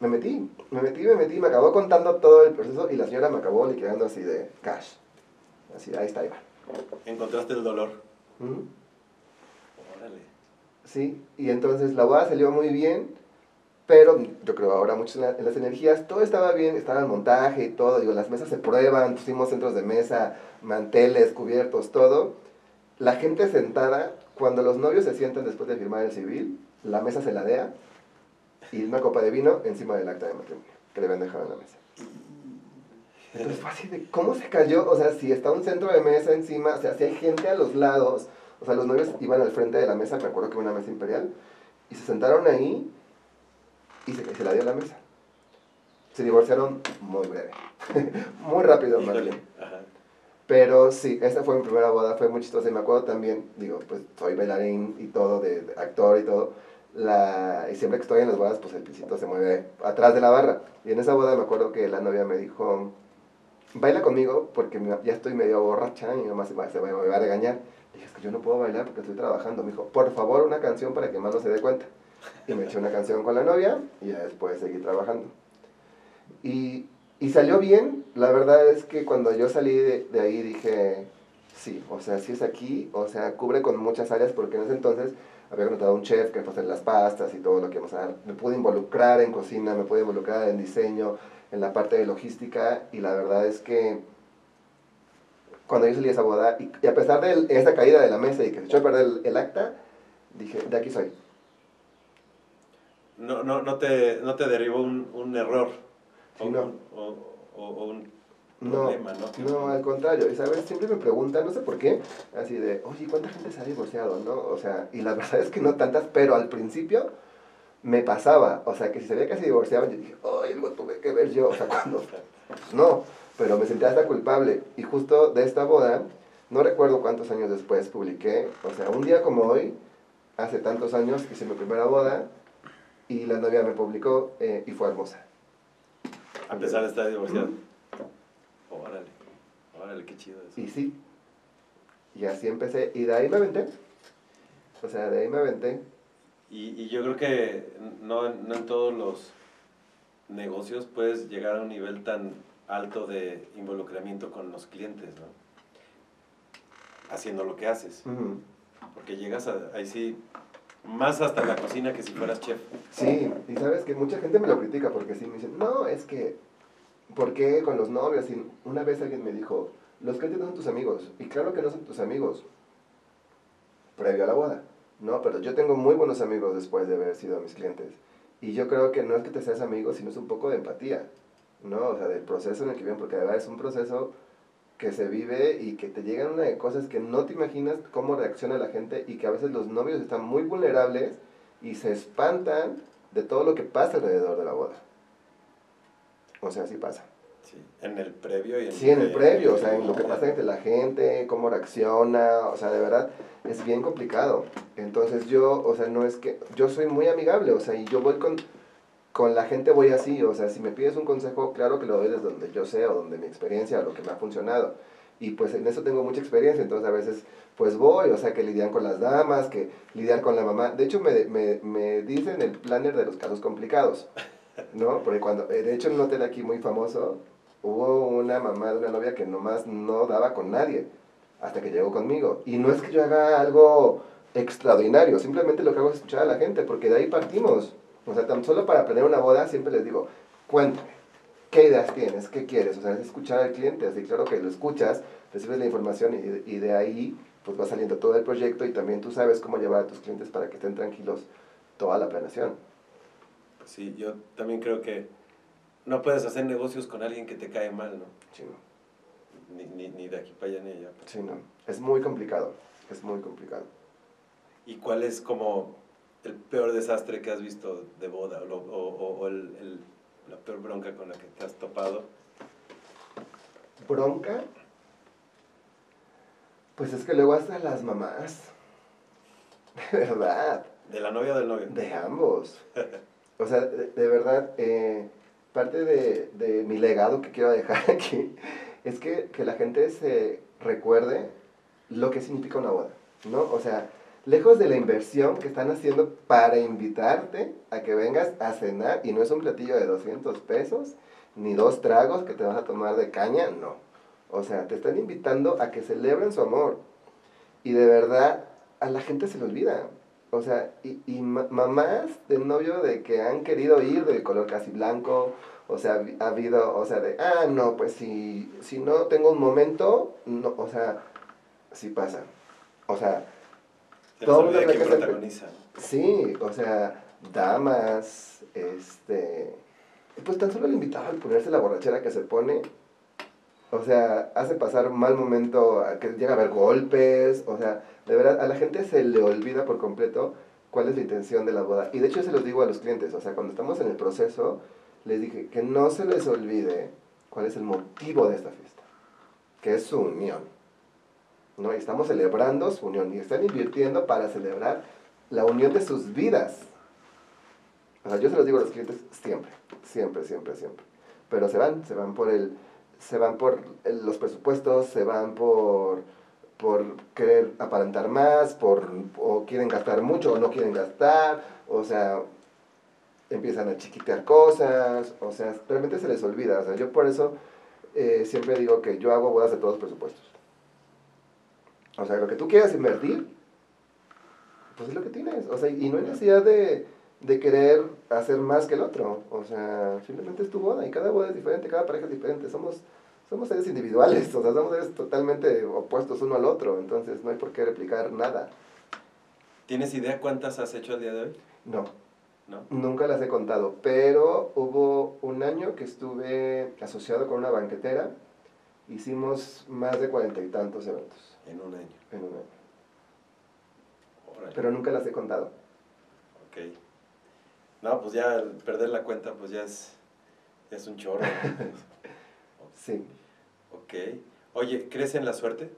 me metí, me metí, me metí, me acabó contando todo el proceso y la señora me acabó liquidando así de cash. Así, ahí está, va. Encontraste el dolor. Órale. Sí, y entonces la boda salió muy bien, pero yo creo ahora mucho en, la- en las energías, todo estaba bien, estaba el montaje y todo, digo, las mesas se prueban, pusimos centros de mesa, manteles, cubiertos, todo. La gente sentada, cuando los novios se sientan después de firmar el civil, la mesa se ladea y una copa de vino encima del acta de matrimonio, que le habían dejado en la mesa. Entonces fue así de, ¿cómo se cayó? O sea, si está un centro de mesa encima, o sea, si hay gente a los lados, o sea, los novios iban al frente de la mesa, me acuerdo que era una mesa imperial, y se sentaron ahí y se, se la dio la mesa. Se divorciaron muy breve, muy rápido más bien. Pero sí, esa fue mi primera boda, fue muy chistosa y me acuerdo también, digo, pues soy bailarín y todo, de, de actor y todo, la, y siempre que estoy en las bodas, pues el pisito se mueve atrás de la barra. Y en esa boda me acuerdo que la novia me dijo, baila conmigo porque ya estoy medio borracha y mamá se va, se va- me va a regañar. Dije, es que yo no puedo bailar porque estoy trabajando. Me dijo, por favor, una canción para que más no se dé cuenta. Y me eché una canción con la novia y ya después seguí trabajando. Y, y salió bien. La verdad es que cuando yo salí de, de ahí dije, sí, o sea, sí es aquí, o sea, cubre con muchas áreas porque en ese entonces había contratado un chef que a hacer las pastas y todo lo que íbamos a dar. Me pude involucrar en cocina, me pude involucrar en diseño, en la parte de logística y la verdad es que cuando yo salí de esa boda y, a pesar de el- esa caída de la mesa y que se echó a perder el acta, dije, de aquí soy. No, no, no, te, no te derivó un, un error. Sí, o, no. un- o, o- un- No, problema, ¿no? no, al contrario, y sabes, siempre me preguntan, no sé por qué, así de, oye, ¿cuánta gente se ha divorciado, no? O sea, y la verdad es que no tantas, pero al principio me pasaba, o sea, que si sabía que se divorciaban, yo dije, ay, lo tuve que ver yo, o sea, cuando, no, pero me sentía hasta culpable, y justo de esta boda, no recuerdo cuántos años después publiqué, o sea, un día como hoy, hace tantos años hice mi primera boda, y la novia me publicó, eh, y fue hermosa. A pesar de estar divorciado. Órale, órale, qué chido eso. Y sí. Y así empecé. Y de ahí me aventé. O sea, de ahí me aventé. Y, y yo creo que no, no en todos los negocios puedes llegar a un nivel tan alto de involucramiento con los clientes, ¿no? Haciendo lo que haces. Porque llegas a, ahí sí, más hasta la cocina que si fueras chef. Sí, y sabes que mucha gente me lo critica porque sí me dicen, no, es que, ¿por qué con los novios? Y una vez alguien me dijo, los clientes no son tus amigos. Y claro que no son tus amigos. Previo a la boda. No, pero yo tengo muy buenos amigos después de haber sido mis clientes. Y yo creo que no es que te seas amigo, sino es un poco de empatía. ¿No? O sea, del proceso en el que viven, porque de verdad es un proceso que se vive y que te llegan una de cosas que no te imaginas cómo reacciona la gente y que a veces los novios están muy vulnerables y se espantan de todo lo que pasa alrededor de la boda. O sea, sí pasa. Sí, en el previo y en Sí, en el previo, o sea, en lo que pasa entre la gente, cómo reacciona, o sea, de verdad es bien complicado. Entonces yo, o sea, no es que, yo soy muy amigable, o sea, y yo voy con, con la gente voy así, o sea, si me pides un consejo, claro que lo doy desde donde yo sé o donde mi experiencia o lo que me ha funcionado. Y pues en eso tengo mucha experiencia, entonces a veces pues voy, o sea, que lidian con las damas, que lidian con la mamá. De hecho, me, me, me dicen el planner de los casos complicados, ¿no? Porque cuando, eh, de hecho, en un hotel aquí muy famoso, hubo una mamá de una novia que nomás no daba con nadie, hasta que llegó conmigo. Y no es que yo haga algo extraordinario, simplemente lo que hago es escuchar a la gente, porque de ahí partimos. O sea, tan solo para planear una boda siempre les digo, cuéntame, ¿qué ideas tienes? ¿Qué quieres? O sea, es escuchar al cliente, así claro que lo escuchas, recibes la información y, y de ahí pues va saliendo todo el proyecto y también tú sabes cómo llevar a tus clientes para que estén tranquilos toda la planeación. Sí, yo también creo que no puedes hacer negocios con alguien que te cae mal, ¿no? Sí, no. Ni, ni, ni de aquí para allá ni allá. Sí, no. Es muy complicado, es muy complicado. ¿Y cuál es como el peor desastre que has visto de boda o, el, el- la peor bronca con la que te has topado? bronca, pues es que luego hasta las mamás, de verdad, ¿De la novia o del novio? de ambos. O sea, de, de verdad, eh, parte de, de mi legado que quiero dejar aquí es que, que la gente se recuerde lo que significa una boda, ¿no? O sea, lejos de la inversión que están haciendo para invitarte a que vengas a cenar y no es un platillo de 200 pesos, ni dos tragos que te vas a tomar de caña, no. O sea, te están invitando a que celebren su amor. Y de verdad, a la gente se le olvida. O sea, y, y ma- mamás de novio de que han querido ir del color casi blanco, o sea, ha habido, o sea, de, ah, no, pues si, si no tengo un momento, no, o sea, sí pasa. O sea, Se todo mundo quién protagoniza. Sí, o sea, damas, este, pues tan solo el invitado al ponerse la borrachera que se pone, o sea, hace pasar mal momento, a que llega a haber golpes, o sea, de verdad, a la gente se le olvida por completo cuál es la intención de la boda. Y de hecho se los digo a los clientes, o sea, cuando estamos en el proceso, les dije que no se les olvide cuál es el motivo de esta fiesta, que es su unión. ¿No? Estamos celebrando su unión y están invirtiendo para celebrar la unión de sus vidas. O sea, yo se los digo a los clientes siempre, siempre, siempre, siempre. Pero se van, se van por el, se van por los presupuestos, se van por, por querer aparentar más, por, o quieren gastar mucho o no quieren gastar, o sea, empiezan a chiquitear cosas, o sea, realmente se les olvida. O sea, yo por eso eh, siempre digo que yo hago bodas de todos los presupuestos. O sea, lo que tú quieras invertir, pues es lo que tienes. O sea, y no hay necesidad de, de querer hacer más que el otro. O sea, simplemente es tu boda y cada boda es diferente, cada pareja es diferente. Somos, somos seres individuales, o sea, somos seres totalmente opuestos uno al otro. Entonces no hay por qué replicar nada. ¿Tienes idea cuántas has hecho al día de hoy? No, ¿No? nunca las he contado, pero hubo un año que estuve asociado con una banquetera hicimos más de cuarenta y tantos eventos En un año. en un año. Órale. Pero nunca las he contado. Ok. No, pues ya al perder la cuenta, pues ya es, ya es un chorro. Sí. ok. Oye, ¿crees en la suerte?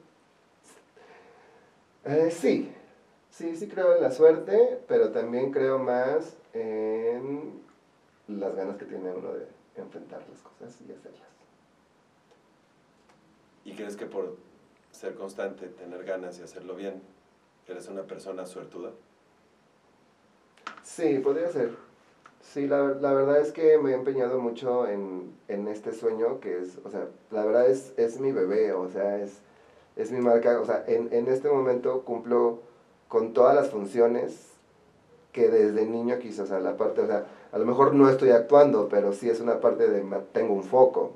Eh, sí, sí, sí creo en la suerte, pero también creo más en las ganas que tiene uno de enfrentar las cosas y hacerlas. ¿Y crees que por ser constante, tener ganas y hacerlo bien, eres una persona suertuda? Sí, podría ser. Sí, la, la verdad es que me he empeñado mucho en, en este sueño que es, o sea, la verdad es, es mi bebé, o sea, es, es mi marca, o sea, en, en este momento cumplo con todas las funciones que desde niño quise, o sea, la parte, o sea, a lo mejor no estoy actuando, pero sí es una parte de, tengo un foco,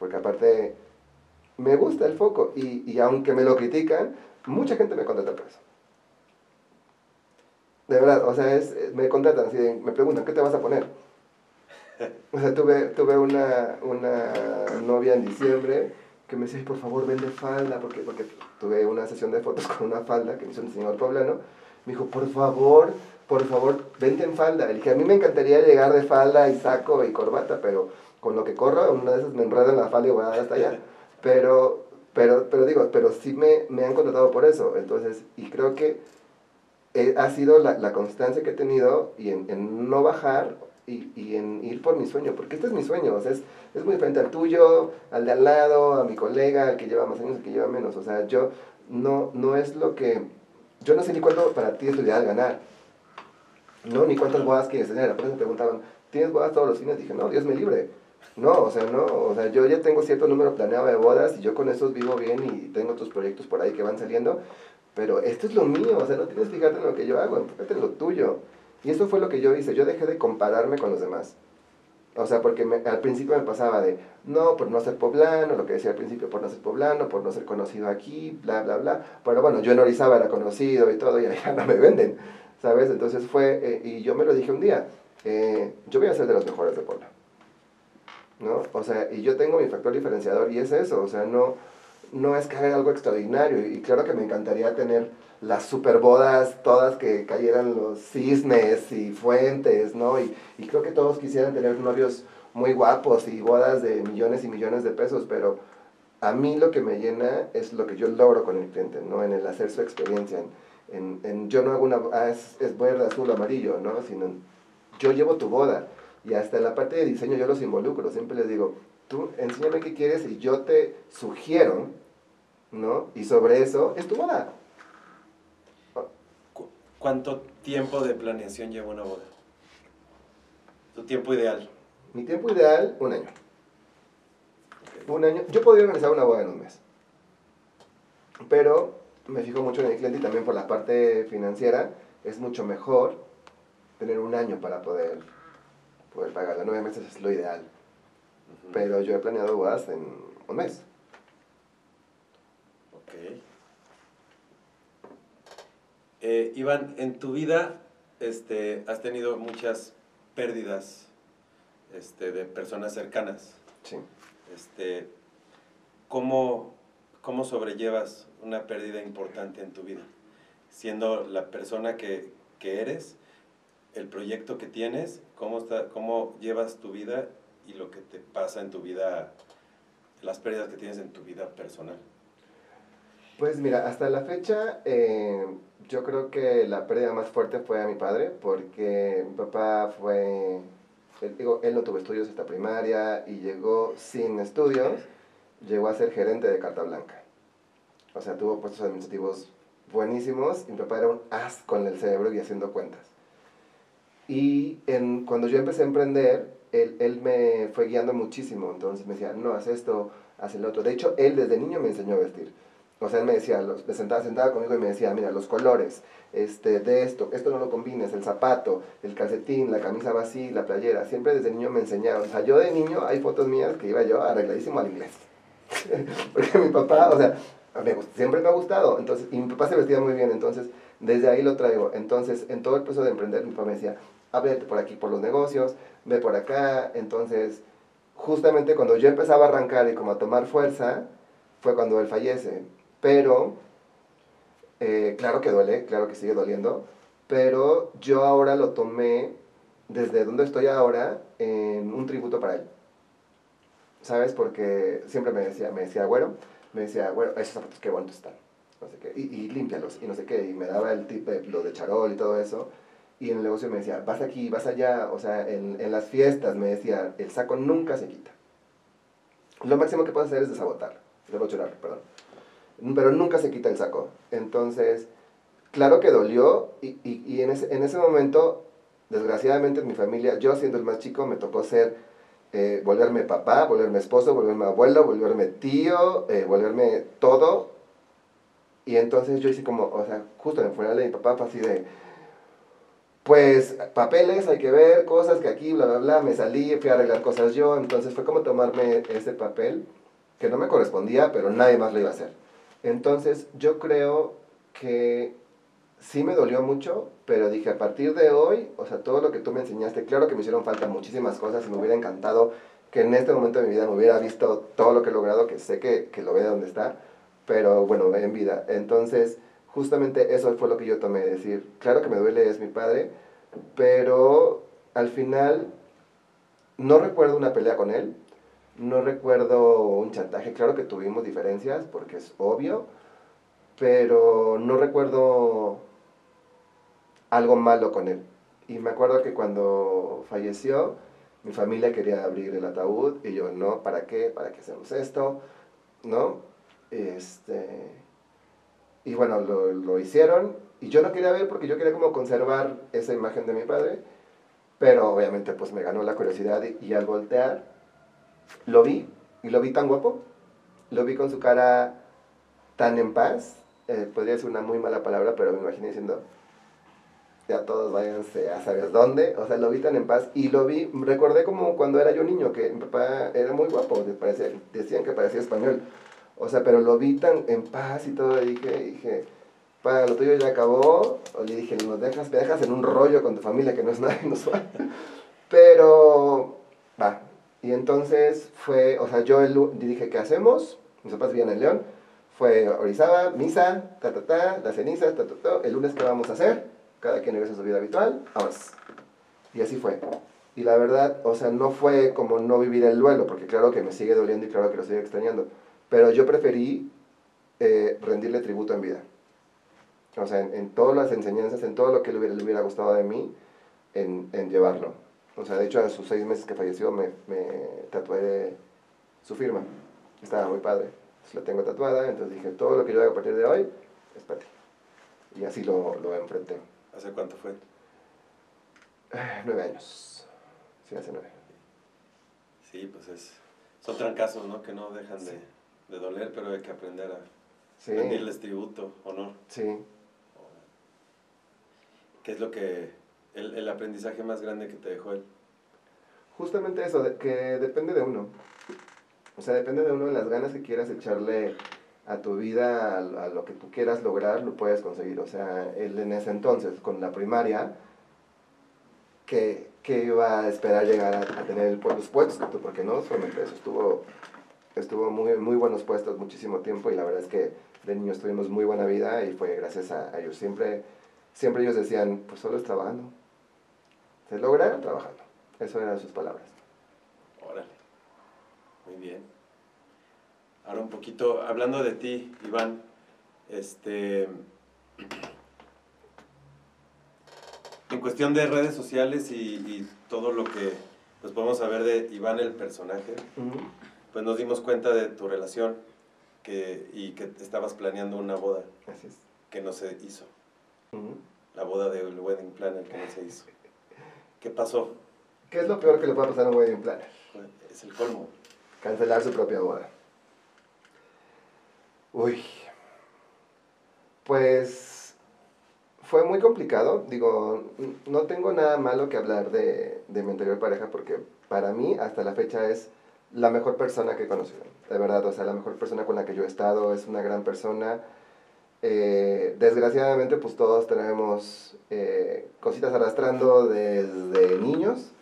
porque aparte me gusta el foco y, y aunque me lo critican, mucha gente me contrata por eso. De verdad, o sea, es, me contratan, así de- me preguntan, ¿qué te vas a poner? O sea, tuve, tuve una, una novia en diciembre que me decía, "Ay, por favor, vende falda, porque, porque tuve una sesión de fotos con una falda que me hizo un señor poblano. Me dijo, por favor, por favor, vente en falda. Le dije, a mí me encantaría llegar de falda y saco y corbata, pero con lo que corro, una de esas me enredo en la falda y voy a dar hasta allá. Pero, pero, pero digo, pero sí me, me han contratado por eso. Entonces, y creo que eh, ha sido la, la constancia que he tenido y en, en no bajar y, y en ir por mi sueño, porque este es mi sueño, o sea, es, es muy diferente al tuyo, al de al lado, a mi colega, al que lleva más años, al que lleva menos, o sea, yo no, no es lo que, yo no sé ni cuánto para ti es lo ideal ganar, no, ni cuántas bodas quieres tener, por eso me preguntaban, ¿tienes bodas todos los fines? Dije, no, Dios me libre, no, o sea, no, o sea, yo ya tengo cierto número planeado de bodas y yo con esos vivo bien y tengo otros proyectos por ahí que van saliendo, pero esto es lo mío, o sea, no tienes que fijarte en lo que yo hago, enfócate en lo tuyo. Y eso fue lo que yo hice, yo dejé de compararme con los demás. O sea, porque me- al principio me pasaba de, no, por no ser poblano, lo que decía al principio, por no ser poblano, por no ser conocido aquí, bla, bla, bla. Pero bueno, yo en Orizaba era conocido y todo, y allá no me venden, ¿sabes? Entonces fue, eh, y yo me lo dije un día, eh, yo voy a ser de los mejores de Puebla. ¿No? O sea, y yo tengo mi factor diferenciador y es eso, o sea, no, no es que haga algo extraordinario. Y claro que me encantaría tener las super bodas, todas que cayeran los cisnes y fuentes, ¿no? Y, y creo que todos quisieran tener novios muy guapos y bodas de millones y millones de pesos, pero a mí lo que me llena es lo que yo logro con el cliente, ¿no? En el hacer su experiencia, en, en, yo no hago una, ah, es, es verde, azul, amarillo, ¿no? Sino yo llevo tu boda y hasta en la parte de diseño yo los involucro, siempre les digo, tú enséñame qué quieres y yo te sugiero, ¿no? Y sobre eso es tu boda. ¿Cu- ¿Cuánto tiempo de planeación lleva una boda? Tu tiempo ideal. Mi tiempo ideal, un año. Un año. Yo podría organizar una boda en un mes. Pero me fijo mucho en el cliente y también por la parte financiera es mucho mejor tener un año para poder, poder pagarla. Nueve meses es lo ideal. Pero yo he planeado bodas en un mes. Ok. Eh, Iván, en tu vida este, has tenido muchas pérdidas este, de personas cercanas. Sí. Este, ¿cómo, ¿Cómo sobrellevas una pérdida importante en tu vida? Siendo la persona que, que eres, el proyecto que tienes, ¿cómo, está, ¿cómo llevas tu vida y lo que te pasa en tu vida, las pérdidas que tienes en tu vida personal? Pues mira, hasta la fecha eh, yo creo que la pérdida más fuerte fue a mi padre porque mi papá fue, él, digo, él no tuvo estudios hasta primaria y llegó sin estudios, llegó a ser gerente de carta blanca. O sea, tuvo puestos administrativos buenísimos y mi papá era un as con el cerebro y haciendo cuentas. Y en, cuando yo empecé a emprender, él, él me fue guiando muchísimo, entonces me decía, no, haz esto, haz el otro. De hecho, él desde niño me enseñó a vestir. O sea, él me decía, los, me sentaba, sentaba conmigo y me decía, mira, los colores, este, de esto, esto no lo combines, el zapato, el calcetín, la camisa va así, la playera. Siempre desde niño me enseñaba. O sea, yo de niño hay fotos mías que iba yo arregladísimo al inglés. Porque mi papá, o sea, me siempre me ha gustado. Entonces, y mi papá se vestía muy bien, entonces desde ahí lo traigo. Entonces, en todo el proceso de emprender, mi papá me decía, ábrete por aquí por los negocios, ve por acá. Entonces, justamente cuando yo empezaba a arrancar y como a tomar fuerza, fue cuando él fallece. Pero, eh, claro que duele, claro que sigue doliendo, pero yo ahora lo tomé desde donde estoy ahora en un tributo para él. ¿Sabes? Porque siempre me decía, me decía, güero, me decía, bueno, esos zapatos qué bonitos están. No sé qué, y, y límpialos, y no sé qué, y me daba el tip de lo de charol y todo eso. Y en el negocio me decía, vas aquí, vas allá, o sea, en, en las fiestas me decía, el saco nunca se quita. Lo máximo que puedes hacer es desabotarlo, desabocharlo, perdón. Pero nunca se quita el saco. Entonces, claro que dolió, y, y, y en, ese, en ese momento, desgraciadamente en mi familia, yo siendo el más chico, me tocó ser, eh, volverme papá, volverme esposo, volverme abuelo, volverme tío, eh, volverme todo. Y entonces yo hice como, o sea, justo en el de mi papá fue así de, pues papeles, hay que ver, cosas que aquí, bla, bla, bla, me salí, fui a arreglar cosas yo, entonces fue como tomarme ese papel que no me correspondía, pero nadie más lo iba a hacer. Entonces yo creo que sí me dolió mucho, pero dije, a partir de hoy, o sea, todo lo que tú me enseñaste, claro que me hicieron falta muchísimas cosas y me hubiera encantado que en este momento de mi vida me hubiera visto todo lo que he logrado, que sé que, que lo ve donde está, pero bueno, en vida. Entonces justamente eso fue lo que yo tomé, decir, claro que me duele, es mi padre, pero al final no recuerdo una pelea con él, no recuerdo un chantaje, claro que tuvimos diferencias, porque es obvio, pero no recuerdo algo malo con él. Y me acuerdo que cuando falleció, mi familia quería abrir el ataúd y yo, no, ¿para qué? ¿Para qué hacemos esto? ¿No? Este, y bueno, lo, lo, hicieron. Y yo no quería ver porque yo quería como conservar esa imagen de mi padre, pero obviamente pues me ganó la curiosidad y, y al voltear lo vi. Y lo vi tan guapo, lo vi con su cara tan en paz, eh, podría ser una muy mala palabra, pero me imaginé diciendo, ya todos váyanse a sabes dónde, o sea, lo vi tan en paz. Y lo vi, recordé como cuando era yo niño, que mi papá era muy guapo, parecía, decían que parecía español, o sea, pero lo vi tan en paz y todo, y dije, dije, para lo tuyo ya acabó, o le dije, nos dejas, me dejas en un rollo con tu familia que no es nada inusual, pero, va, y entonces fue, o sea, yo el, dije, ¿qué hacemos? Mis papás vivían en León, fue Orizaba, misa, ta, ta, ta, las cenizas, ta, ta, ta, el lunes, ¿qué vamos a hacer? Cada quien regresa a su vida habitual, vamos. Y así fue. Y la verdad, o sea, no fue como no vivir el duelo, porque claro que me sigue doliendo y claro que lo sigue extrañando, pero yo preferí eh, rendirle tributo en vida. O sea, en, en, todas las enseñanzas, en todo lo que le hubiera, le hubiera gustado de mí, en, en, llevarlo. O sea, de hecho, a sus seis meses que falleció, me, me tatué su firma. Estaba muy padre. Entonces la tengo tatuada, entonces dije, todo lo que yo haga a partir de hoy es para ti. Y así lo, lo enfrenté. ¿Hace cuánto fue? Eh, nueve años. Sí, hace nueve. Sí, pues es, son trancazos, ¿no? Que no dejan de, de doler, pero hay que aprender a Sí. rendirles tributo, honor. Sí. ¿Qué es lo que, el, el aprendizaje más grande que te dejó él? Justamente eso, de, que depende de uno. O sea, depende de uno de las ganas que quieras echarle a tu vida, a, a, lo que tú quieras lograr, lo puedes conseguir. O sea, él en ese entonces, con la primaria, que, que iba a esperar llegar a, a tener el, los puestos, porque no solamente eso, estuvo, estuvo muy, muy buenos puestos muchísimo tiempo y la verdad es que de niños tuvimos muy buena vida y fue gracias a, a ellos. Siempre, siempre ellos decían, pues solo es trabajando. Se logra trabajando. Eso eran sus palabras. Órale. Muy bien. Ahora un poquito, hablando de ti, Iván, este, en cuestión de redes sociales y, y, todo lo que pues podemos saber de Iván el personaje, uh -huh. Pues nos dimos cuenta de tu relación que, y que estabas planeando una boda Así es. que no se hizo. Uh -huh. La boda del wedding planner que no se hizo. ¿Qué pasó? ¿Qué es lo peor que le puede pasar a un wedding planner? Es el colmo. Cancelar su propia boda. Uy. Pues fue muy complicado. Digo, no tengo nada malo que hablar de, de, mi anterior pareja porque para mí hasta la fecha es la mejor persona que he conocido. De verdad, o sea, la mejor persona con la que yo he estado. Es una gran persona. Eh, desgraciadamente, pues todos tenemos eh, cositas arrastrando desde niños.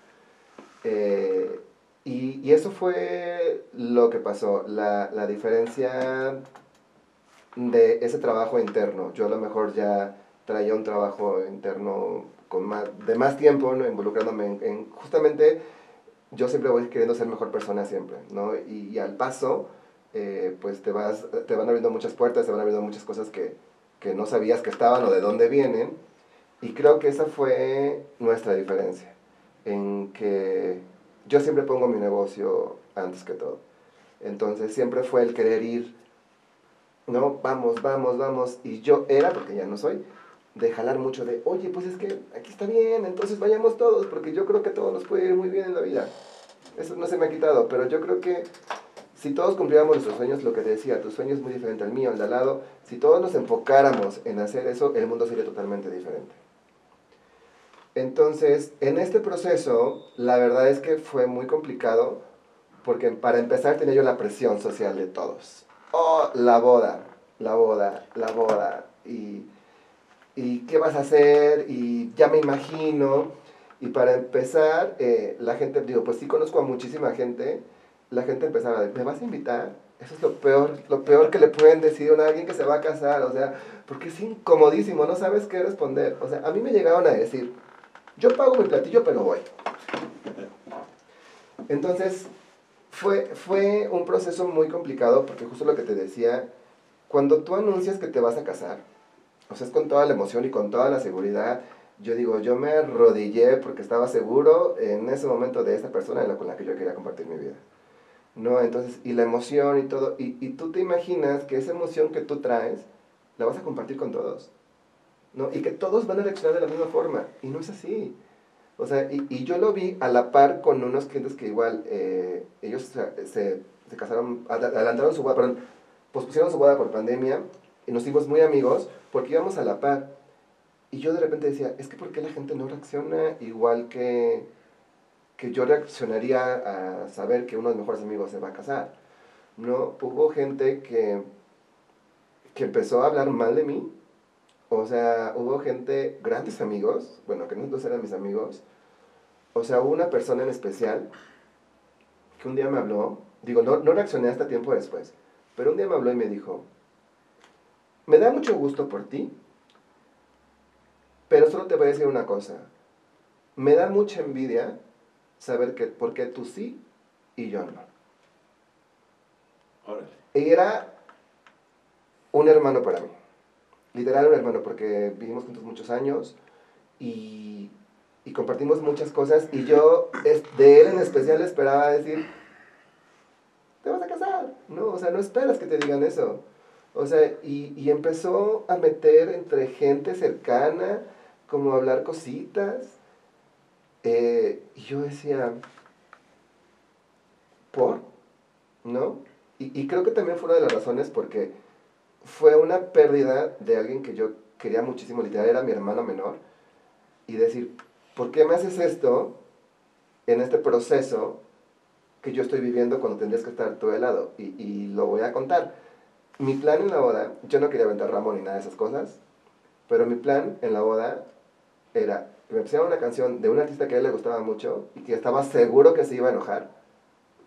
Eh, Y, y eso fue lo que pasó, la, la diferencia de ese trabajo interno. Yo a lo mejor ya traía un trabajo interno con más, de más tiempo, ¿no? involucrándome en, en, justamente, yo siempre voy queriendo ser mejor persona siempre, ¿no? Y, al paso, eh, pues te, vas, te van abriendo muchas puertas, te van abriendo muchas cosas que, que no sabías que estaban o de dónde vienen. Y creo que esa fue nuestra diferencia, en que yo siempre pongo mi negocio antes que todo. Entonces siempre fue el querer ir, no, vamos, vamos, vamos. Y yo era, porque ya no soy, de jalar mucho de, oye, pues es que aquí está bien, entonces vayamos todos, porque yo creo que todo nos puede ir muy bien en la vida. Eso no se me ha quitado, pero yo creo que si todos cumpliéramos nuestros sueños, lo que te decía, tu sueño es muy diferente al mío, al de al lado, si todos nos enfocáramos en hacer eso, el mundo sería totalmente diferente. Entonces, en este proceso, la verdad es que fue muy complicado, porque para empezar tenía yo la presión social de todos. Oh, la boda, la boda, la boda, y, y qué vas a hacer, y ya me imagino. Y para empezar, eh, la gente, digo, pues sí conozco a muchísima gente, la gente empezaba, ¿me vas a invitar? Eso es lo peor, lo peor que le pueden decir a alguien que se va a casar, o sea, porque es incomodísimo, no sabes qué responder. O sea, a mí me llegaron a decir, yo pago mi platillo, pero voy. Entonces, fue, fue un proceso muy complicado porque justo lo que te decía, cuando tú anuncias que te vas a casar, o sea, es con toda la emoción y con toda la seguridad, yo digo, yo me arrodillé porque estaba seguro en ese momento de esta persona con la que yo quería compartir mi vida. ¿No? Entonces, y la emoción y todo, y, y tú te imaginas que esa emoción que tú traes, la vas a compartir con todos. ¿no? Y que todos van a reaccionar de la misma forma. Y no es así. O sea, y, y yo lo vi a la par con unos clientes que igual, eh, ellos se, se, se, casaron, adelantaron su boda, perdón, pospusieron su boda por pandemia y nos hicimos muy amigos porque íbamos a la par. Y yo de repente decía, es que ¿por qué la gente no reacciona igual que, que yo reaccionaría a saber que uno de mis mejores amigos se va a casar? No, hubo gente que, que empezó a hablar mal de mí o sea, hubo gente, grandes amigos, bueno, que no eran mis amigos. O sea, hubo una persona en especial que un día me habló, digo, no, no reaccioné hasta tiempo después, pero un día me habló y me dijo, me da mucho gusto por ti, pero solo te voy a decir una cosa, me da mucha envidia saber que por qué tú sí y yo no. Órale. Y era un hermano para mí literal un hermano, porque vivimos juntos muchos años y, y compartimos muchas cosas y yo es, de él en especial esperaba decir, te vas a casar, ¿no? O sea, no esperas que te digan eso. O sea, y, y empezó a meter entre gente cercana, como a hablar cositas. Eh, y yo decía, ¿por? ¿No? Y, y creo que también fue una de las razones porque fue una pérdida de alguien que yo quería muchísimo, literal, era mi hermano menor, y decir, ¿por qué me haces esto en este proceso que yo estoy viviendo cuando tendrías que estar tú de lado? Y, y lo voy a contar. Mi plan en la boda, yo no quería aventar ramo ni nada de esas cosas, pero mi plan en la boda era que me pusieran una canción de un artista que a él le gustaba mucho y que estaba seguro que se iba a enojar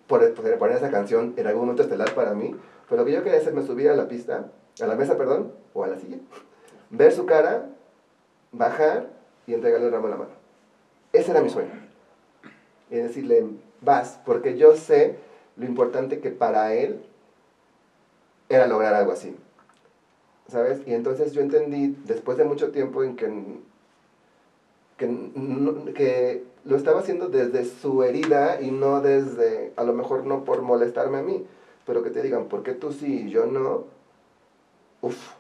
por poner esa canción en algún momento estelar para mí, pero lo que yo quería hacer me subir a la pista a la mesa, perdón, o a la silla, ver su cara, bajar y entregarle el ramo la mano. Ese era mi sueño. Y decirle, vas, porque yo sé lo importante que para él era lograr algo así. ¿Sabes? Y entonces yo entendí, después de mucho tiempo en que, que, que lo estaba haciendo desde su herida y no desde, a lo mejor no por molestarme a mí, pero que te digan, ¿por qué tú sí y yo no? Uf.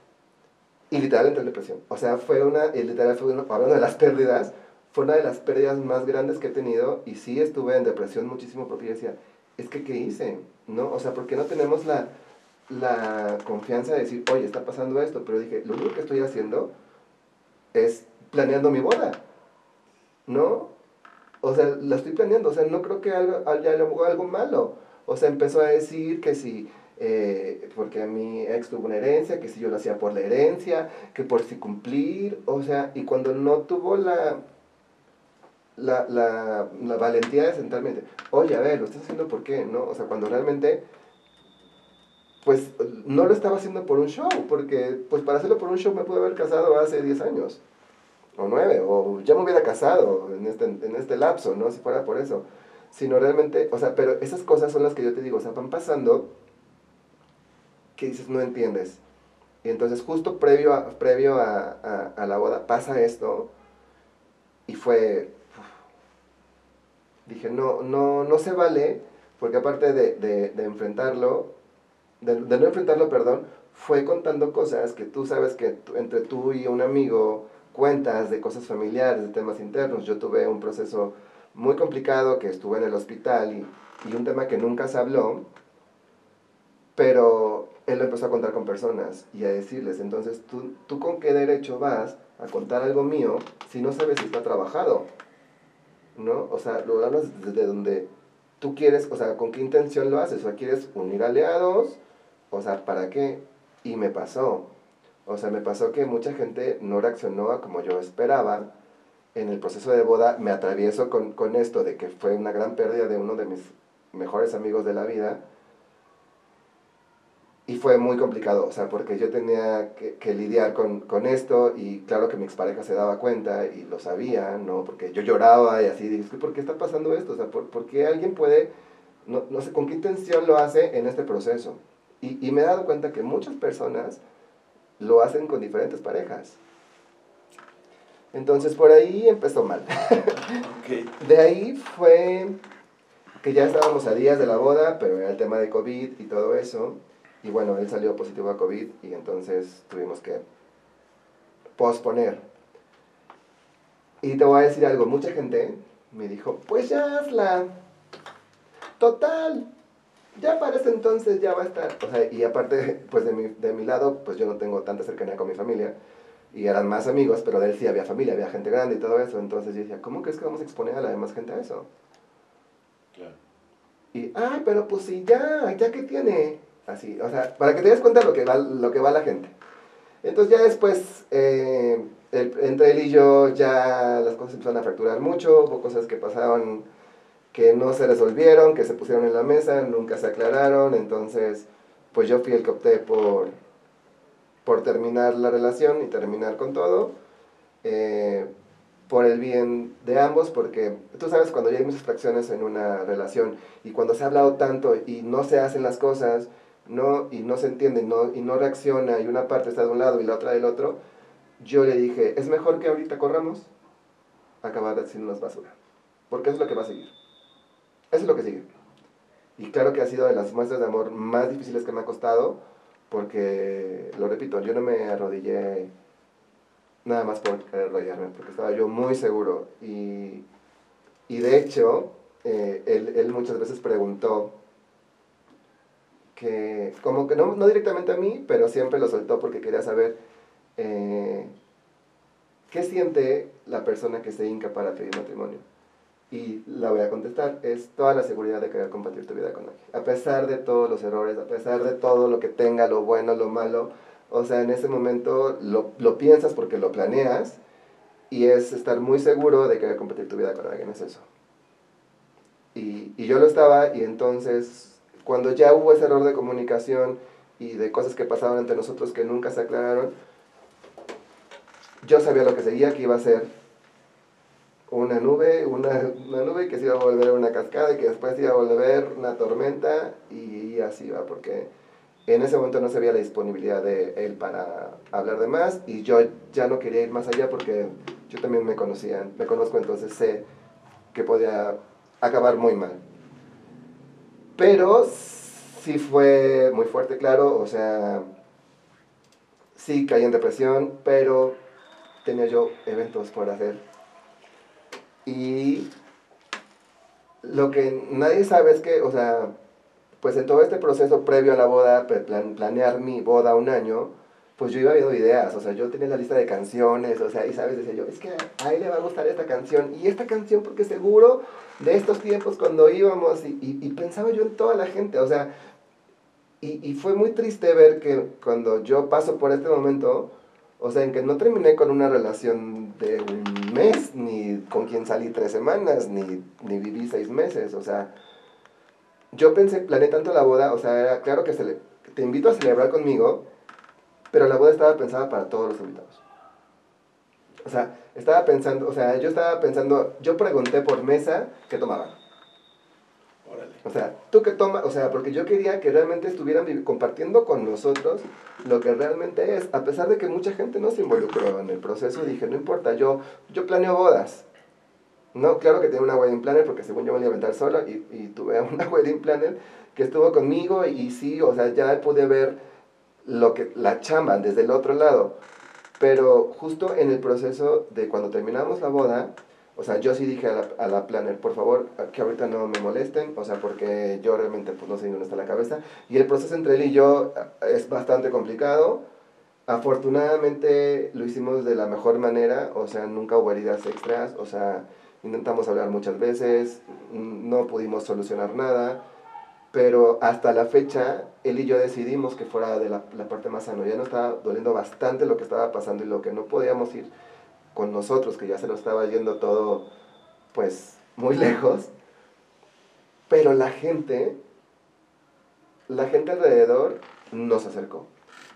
Y literal entré en depresión. O sea, fue una, y literal fue una, hablando de las pérdidas, fue una de las pérdidas más grandes que he tenido y sí estuve en depresión muchísimo porque yo decía, es que ¿qué hice? ¿No? O sea, porque no tenemos la, la confianza de decir, oye, está pasando esto? Pero dije, lo único que estoy haciendo es planeando mi boda. ¿No? O sea, la estoy planeando, o sea, no creo que haya algo, malo. O sea, empezó a decir que si eh, porque mi ex tuvo una herencia, que si yo lo hacía por la herencia, que por si cumplir, o sea, y cuando no tuvo la, la, la, valentía de sentarme oye, a ver, lo estás haciendo por qué, ¿no? O sea, cuando realmente, pues, no lo estaba haciendo por un show, porque, pues, para hacerlo por un show me pude haber casado hace 10 años, o 9, o ya me hubiera casado en este, en este lapso, ¿no? Si fuera por eso. Sino realmente, o sea, pero esas cosas son las que yo te digo, o sea, van pasando que dices, no entiendes. Y entonces justo previo a, previo a, a, a la boda pasa esto y fue, dije, no, no, no se vale, porque aparte de, de, de enfrentarlo, de, no enfrentarlo, perdón, fue contando cosas que tú sabes que entre tú y un amigo cuentas de cosas familiares, de temas internos. Yo tuve un proceso muy complicado que estuve en el hospital y, y un tema que nunca se habló, pero él lo empezó a contar con personas y a decirles, entonces, ¿tú, ¿tú con qué derecho vas a contar algo mío si no sabes si está trabajado? ¿no? O sea, lo hablas desde donde tú quieres, o sea, con qué intención lo haces, o sea, quieres unir aliados, o sea, ¿para qué? Y me pasó. O sea, me pasó que mucha gente no reaccionó como yo esperaba. En el proceso de boda me atravieso con, con esto de que fue una gran pérdida de uno de mis mejores amigos de la vida. Y fue muy complicado, o sea, porque yo tenía que, que, lidiar con, con esto y claro que mi expareja se daba cuenta y lo sabía, ¿no? Porque yo lloraba y así, dije, ¿por qué está pasando esto? O sea, ¿por, por qué alguien puede, no, no, sé con qué intención lo hace en este proceso? Y, y me he dado cuenta que muchas personas lo hacen con diferentes parejas. Entonces por ahí empezó mal. Okay. De ahí fue que ya estábamos a días de la boda, pero era el tema de COVID y todo eso. Y bueno, él salió positivo a COVID y entonces tuvimos que posponer. Y te voy a decir algo, mucha gente me dijo, pues ya hazla. Total, ya para ese entonces ya va a estar. O sea, y aparte, pues de mi, de mi lado, pues yo no tengo tanta cercanía con mi familia. Y eran más amigos, pero de él sí había familia, había gente grande y todo eso. Entonces yo decía, ¿cómo crees que vamos a exponer a la demás gente a eso? Claro. Y, ay, pero pues sí, ya, ya que tiene. Así, o sea, para que te des cuenta lo que va, lo que va la gente. Entonces ya después, eh, el, entre él y yo, ya las cosas empezaron a fracturar mucho, hubo cosas que pasaron que no se resolvieron, que se pusieron en la mesa, nunca se aclararon, entonces pues yo fui el que opté por, por terminar la relación y terminar con todo, eh, por el bien de ambos, porque tú sabes cuando ya hay muchas fracciones en una relación y cuando se ha hablado tanto y no se hacen las cosas, no, y no se entiende no, y no reacciona y una parte está de un lado y la otra del otro, yo le dije, es mejor que ahorita corramos, acabar haciéndonos basura, porque es lo que va a seguir. Eso es lo que sigue. Y claro que ha sido de las muestras de amor más difíciles que me ha costado, porque, lo repito, yo no me arrodillé nada más por querer arrodillarme, porque estaba yo muy seguro. Y, y de hecho, eh, él, él muchas veces preguntó, que como que no, no directamente a mí, pero siempre lo soltó porque quería saber eh, qué siente la persona que se hinca para pedir matrimonio. Y la voy a contestar, es toda la seguridad de querer compartir tu vida con alguien. A pesar de todos los errores, a pesar de todo lo que tenga, lo bueno, lo malo, o sea, en ese momento lo, lo piensas porque lo planeas y es estar muy seguro de querer compartir tu vida con alguien, es eso. Y, y yo lo estaba y entonces cuando ya hubo ese error de comunicación y de cosas que pasaban entre nosotros que nunca se aclararon, yo sabía lo que seguía, que iba a ser una nube, una, una nube que se iba a volver una cascada y que después se iba a volver una tormenta y así va, porque en ese momento no se veía la disponibilidad de él para hablar de más y yo ya no quería ir más allá porque yo también me conocía, me conozco, entonces sé que podía acabar muy mal. Pero sí fue muy fuerte, claro, o sea, sí caí en depresión, pero tenía yo eventos por hacer. Y lo que nadie sabe es que, o sea, pues en todo este proceso previo a la boda, plan, planear mi boda un año, pues yo iba viendo ideas, o sea, yo tenía la lista de canciones, o sea, y sabes, decía yo, es que a él le va a gustar esta canción, y esta canción porque seguro de estos tiempos cuando íbamos, y, pensaba yo en toda la gente, o sea, y, fue muy triste ver que cuando yo paso por este momento, o sea, en que no terminé con una relación de un mes, ni con quién salí tres semanas, ni, ni viví seis meses, o sea, yo pensé, planeé tanto la boda, o sea, era claro que te invito a celebrar conmigo, pero la boda estaba pensada para todos los invitados. O sea, estaba pensando, o sea, yo estaba pensando, yo pregunté por mesa qué tomaban. O sea, tú qué tomas, o sea, porque yo quería que realmente estuvieran compartiendo con nosotros lo que realmente es, a pesar de que mucha gente no se involucró en el proceso, dije, no importa, yo, yo planeo bodas. No, claro que tenía una wedding planner porque según yo me iba a aventar solo y, y tuve una wedding planner que estuvo conmigo y sí, o sea, ya pude ver lo que, la chamba desde el otro lado. Pero justo en el proceso de cuando terminamos la boda, o sea, yo sí dije a la, a la planner, por favor, que ahorita no me molesten, o sea, porque yo realmente pues no sé dónde está la cabeza. Y el proceso entre él y yo eh, es bastante complicado. Afortunadamente lo hicimos de la mejor manera, o sea, nunca hubo heridas extras, o sea, intentamos hablar muchas veces, no pudimos solucionar nada, pero hasta la fecha él y yo decidimos que fuera de la, la parte más sana. Ya nos estaba doliendo bastante lo que estaba pasando y lo que no podíamos ir con nosotros, que ya se nos estaba yendo todo, pues, muy lejos. Pero la gente, la gente alrededor nos acercó.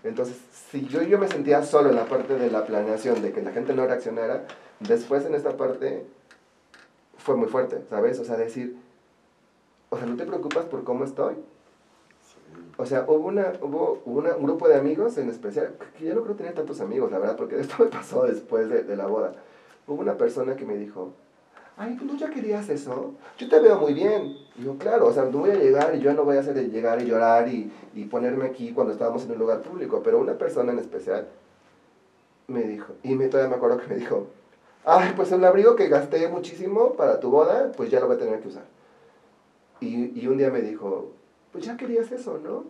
Entonces, si yo, yo me sentía solo en la parte de la planeación, de que la gente no reaccionara, después en esta parte fue muy fuerte, ¿sabes? O sea, decir, o sea, no te preocupas por cómo estoy. O sea, hubo, una, hubo una- un grupo de amigos en especial, que yo no creo tener tantos amigos, la verdad, porque esto me pasó después de, de la boda. Hubo una persona que me dijo, ay, ¿tú ya querías eso? Yo te veo muy bien. Y yo, claro, o sea, no voy a llegar y yo no voy a hacer de llegar y llorar y, y ponerme aquí cuando estábamos en un lugar público, pero una persona en especial me dijo, y me, todavía me acuerdo que me dijo, ay, pues el abrigo que gasté muchísimo para tu boda, pues ya lo voy a tener que usar. Y, y un día me dijo, pues ya querías eso, ¿no?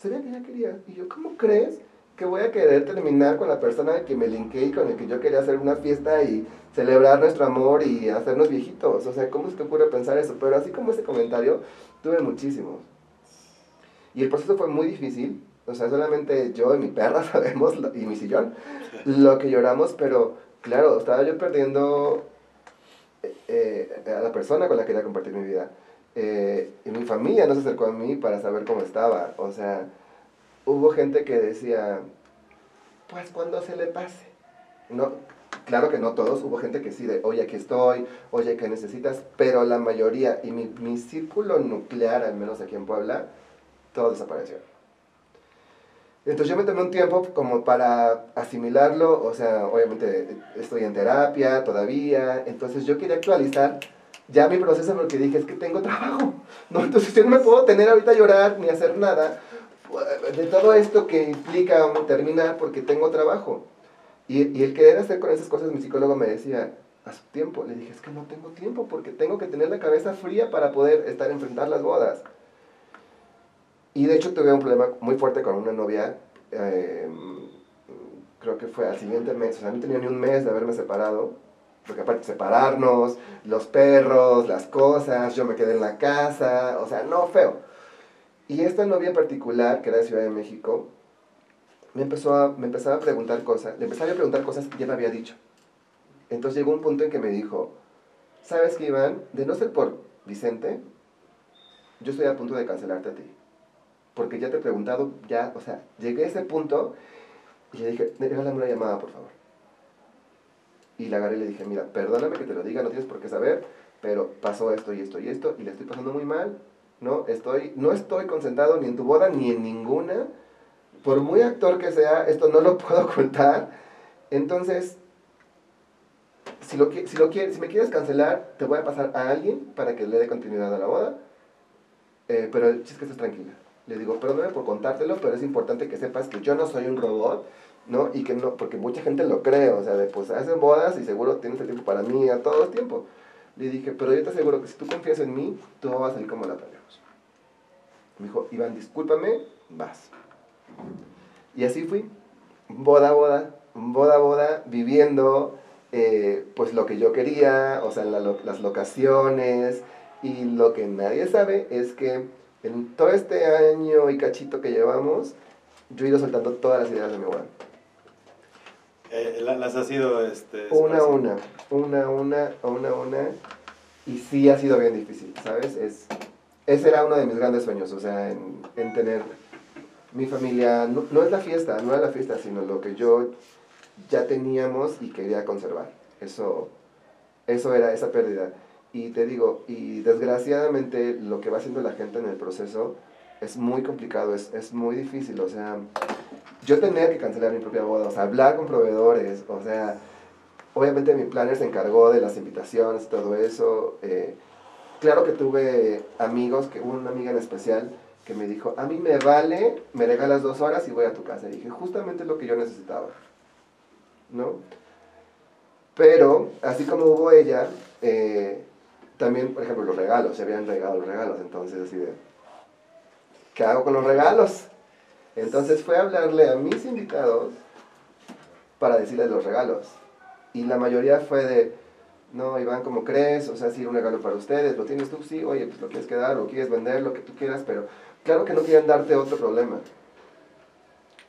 Sabía que ya querías. Y yo, ¿cómo crees que voy a querer terminar con la persona que me linké y con el que yo quería hacer una fiesta y celebrar nuestro amor y hacernos viejitos? O sea, ¿cómo se te ocurre pensar eso? Pero así como ese comentario, tuve muchísimos. Y el proceso fue muy difícil. O sea, solamente yo y mi perra sabemos, y mi sillón, lo que lloramos, pero claro, estaba yo perdiendo eh, a la persona con la que quería compartir mi vida. Eh, y mi familia no se acercó a mí para saber cómo estaba. O sea, hubo gente que decía, pues cuando se le pase. No, claro que no todos, hubo gente que sí, de, oye, aquí estoy, oye, ¿qué necesitas? Pero la mayoría, y mi, mi círculo nuclear, al menos aquí en Puebla, todo desapareció. Entonces yo me tomé un tiempo como para asimilarlo, o sea, obviamente estoy en terapia todavía, entonces yo quería actualizar ya mi proceso porque dije, es que tengo trabajo, ¿no? Entonces yo no me puedo tener ahorita a llorar ni hacer nada eh, de todo esto que implica terminar porque tengo trabajo. Y, y el querer hacer con esas cosas, mi psicólogo me decía, a su tiempo, le dije, es que no tengo tiempo porque tengo que tener la cabeza fría para poder estar enfrentar las bodas. Y de hecho tuve un problema muy fuerte con una novia, eh, creo que fue al siguiente mes, o sea, no tenía ni un mes de haberme separado, porque aparte separarnos, los perros, las cosas, yo me quedé en la casa, o sea, no, feo. Y esta novia en particular, que era de Ciudad de México, me, empezó a, me empezaba a preguntar cosas, le empezaba a preguntar cosas que ya me había dicho. Entonces llegó un punto en que me dijo, ¿sabes qué, Iván? De no ser por Vicente, yo estoy a punto de cancelarte a ti. Porque ya te he preguntado, ya, o sea, llegué a ese punto y le dije, regálame una llamada, por favor. Y la agarré y le dije, mira, perdóname que te lo diga, no tienes por qué saber, pero pasó esto y esto y esto, y le estoy pasando muy mal, ¿no? Estoy, no estoy concentrado ni en tu boda ni en ninguna. Por muy actor que sea, esto no lo puedo ocultar. Entonces, si, lo, si, lo quieres, si me quieres cancelar, te voy a pasar a alguien para que le dé continuidad a la boda. Eh, pero el chiste es que estés tranquila. Le digo, perdóname por contártelo, pero es importante que sepas que yo no soy un robot, ¿no? Y que no, porque mucha gente lo cree, o sea, de pues hacen bodas y seguro tienes el tiempo para mí, a todo el tiempo. Le dije, pero yo te aseguro que si tú confías en mí, todo va a salir como la planeamos. Me dijo, Iván, discúlpame, vas. Y así fui, boda, boda, boda, boda, viviendo eh, pues lo que yo quería, o sea, la las locaciones. Y lo que nadie sabe es que en todo este año y cachito que llevamos, yo he ido soltando todas las ideas de mi boda. Eh, la- las has ido, este... Una a una, una una, una una, y sí ha sido bien difícil, ¿sabes? Es, ese era uno de mis grandes sueños, o sea, en, en tener mi familia, no, no es la fiesta, no era la fiesta, sino lo que yo ya teníamos y quería conservar. Eso, eso era esa pérdida. Y te digo, y desgraciadamente lo que va haciendo la gente en el proceso es muy complicado, es, es muy difícil, o sea, yo tenía que cancelar mi propia boda, o sea, hablar con proveedores, o sea, obviamente mi planner se encargó de las invitaciones todo eso. eh, claro que tuve amigos, que una amiga en especial que me dijo, a mí me vale, me regalas dos horas y voy a tu casa. Y dije, justamente lo que yo necesitaba, ¿no? Pero, así como hubo ella, eh, también, por ejemplo, los regalos, se habían regalado los regalos, entonces así de, ¿qué hago con los regalos? Entonces fue a hablarle a mis invitados para decirles los regalos. Y la mayoría fue de, no, Iván, ¿cómo crees? O sea, sí, un regalo para ustedes, ¿lo tienes tú? Sí, oye, pues lo quieres quedar, lo quieres vender, lo que tú quieras, pero claro que no quieren darte otro problema.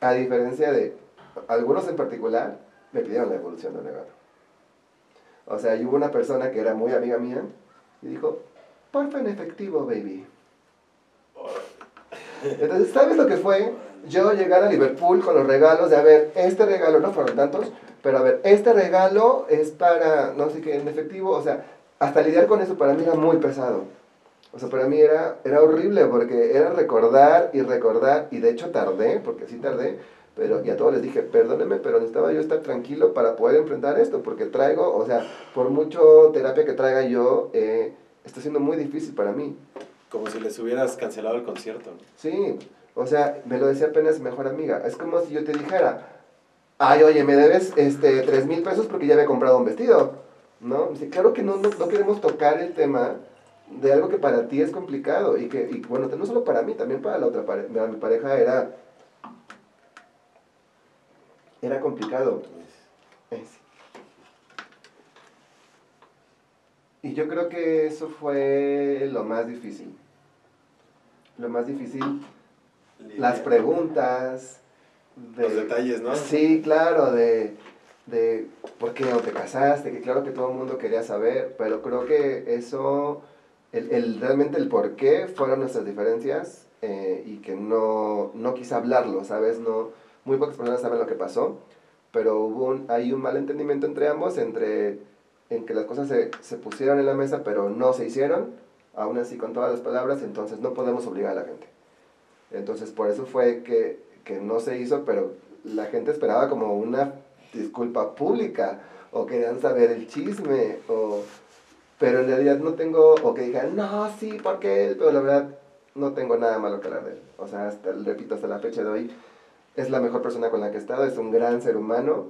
A diferencia de algunos en particular, me pidieron la devolución del regalo. O sea, y hubo una persona que era muy amiga mía y dijo, porfa en efectivo, baby. Entonces, ¿sabes lo que fue? Yo llegar a Liverpool con los regalos de, a ver, este regalo, no fueron tantos, pero a ver, este regalo es para, no sé qué, en efectivo, o sea, hasta lidiar con eso para mí era muy pesado. O sea, para mí era, era horrible porque era recordar y recordar, y de hecho tardé, porque sí tardé, pero y a todos les dije, perdónenme, pero necesitaba yo estar tranquilo para poder enfrentar esto, porque traigo, o sea, por mucho terapia que traiga yo, eh, está siendo muy difícil para mí. Como si les hubieras cancelado el concierto. Sí, o sea, me lo decía apenas mi mejor amiga. Es como si yo te dijera, ay, oye, me debes este, tres mil pesos porque ya he comprado un vestido. ¿No? Dice, claro que no, no, no queremos tocar el tema de algo que para ti es complicado y que, y bueno, no solo para mí, también para la otra pareja. Mi pareja era, era complicado. Y yo creo que eso fue lo más difícil. Lo más difícil las preguntas. De, Los detalles, ¿no? Sí, claro, de, de por qué no te casaste, que claro que todo el mundo quería saber, pero creo que eso, el, el- realmente el por qué fueron nuestras diferencias eh, y que no, no quise hablarlo, ¿sabes? No, muy pocas personas saben lo que pasó, pero hubo un, hay un malentendimiento entre ambos, entre en que las cosas se, se pusieron en la mesa, pero no se hicieron, aún así con todas las palabras, entonces no podemos obligar a la gente. Entonces por eso fue que, que no se hizo, pero la gente esperaba como una disculpa pública, o querían saber el chisme, o... Pero en realidad no tengo, o que digan, no, sí, porque él, pero la verdad no tengo nada malo que hablar de él. O sea, hasta, repito, hasta la fecha de hoy, es la mejor persona con la que he estado, es un gran ser humano,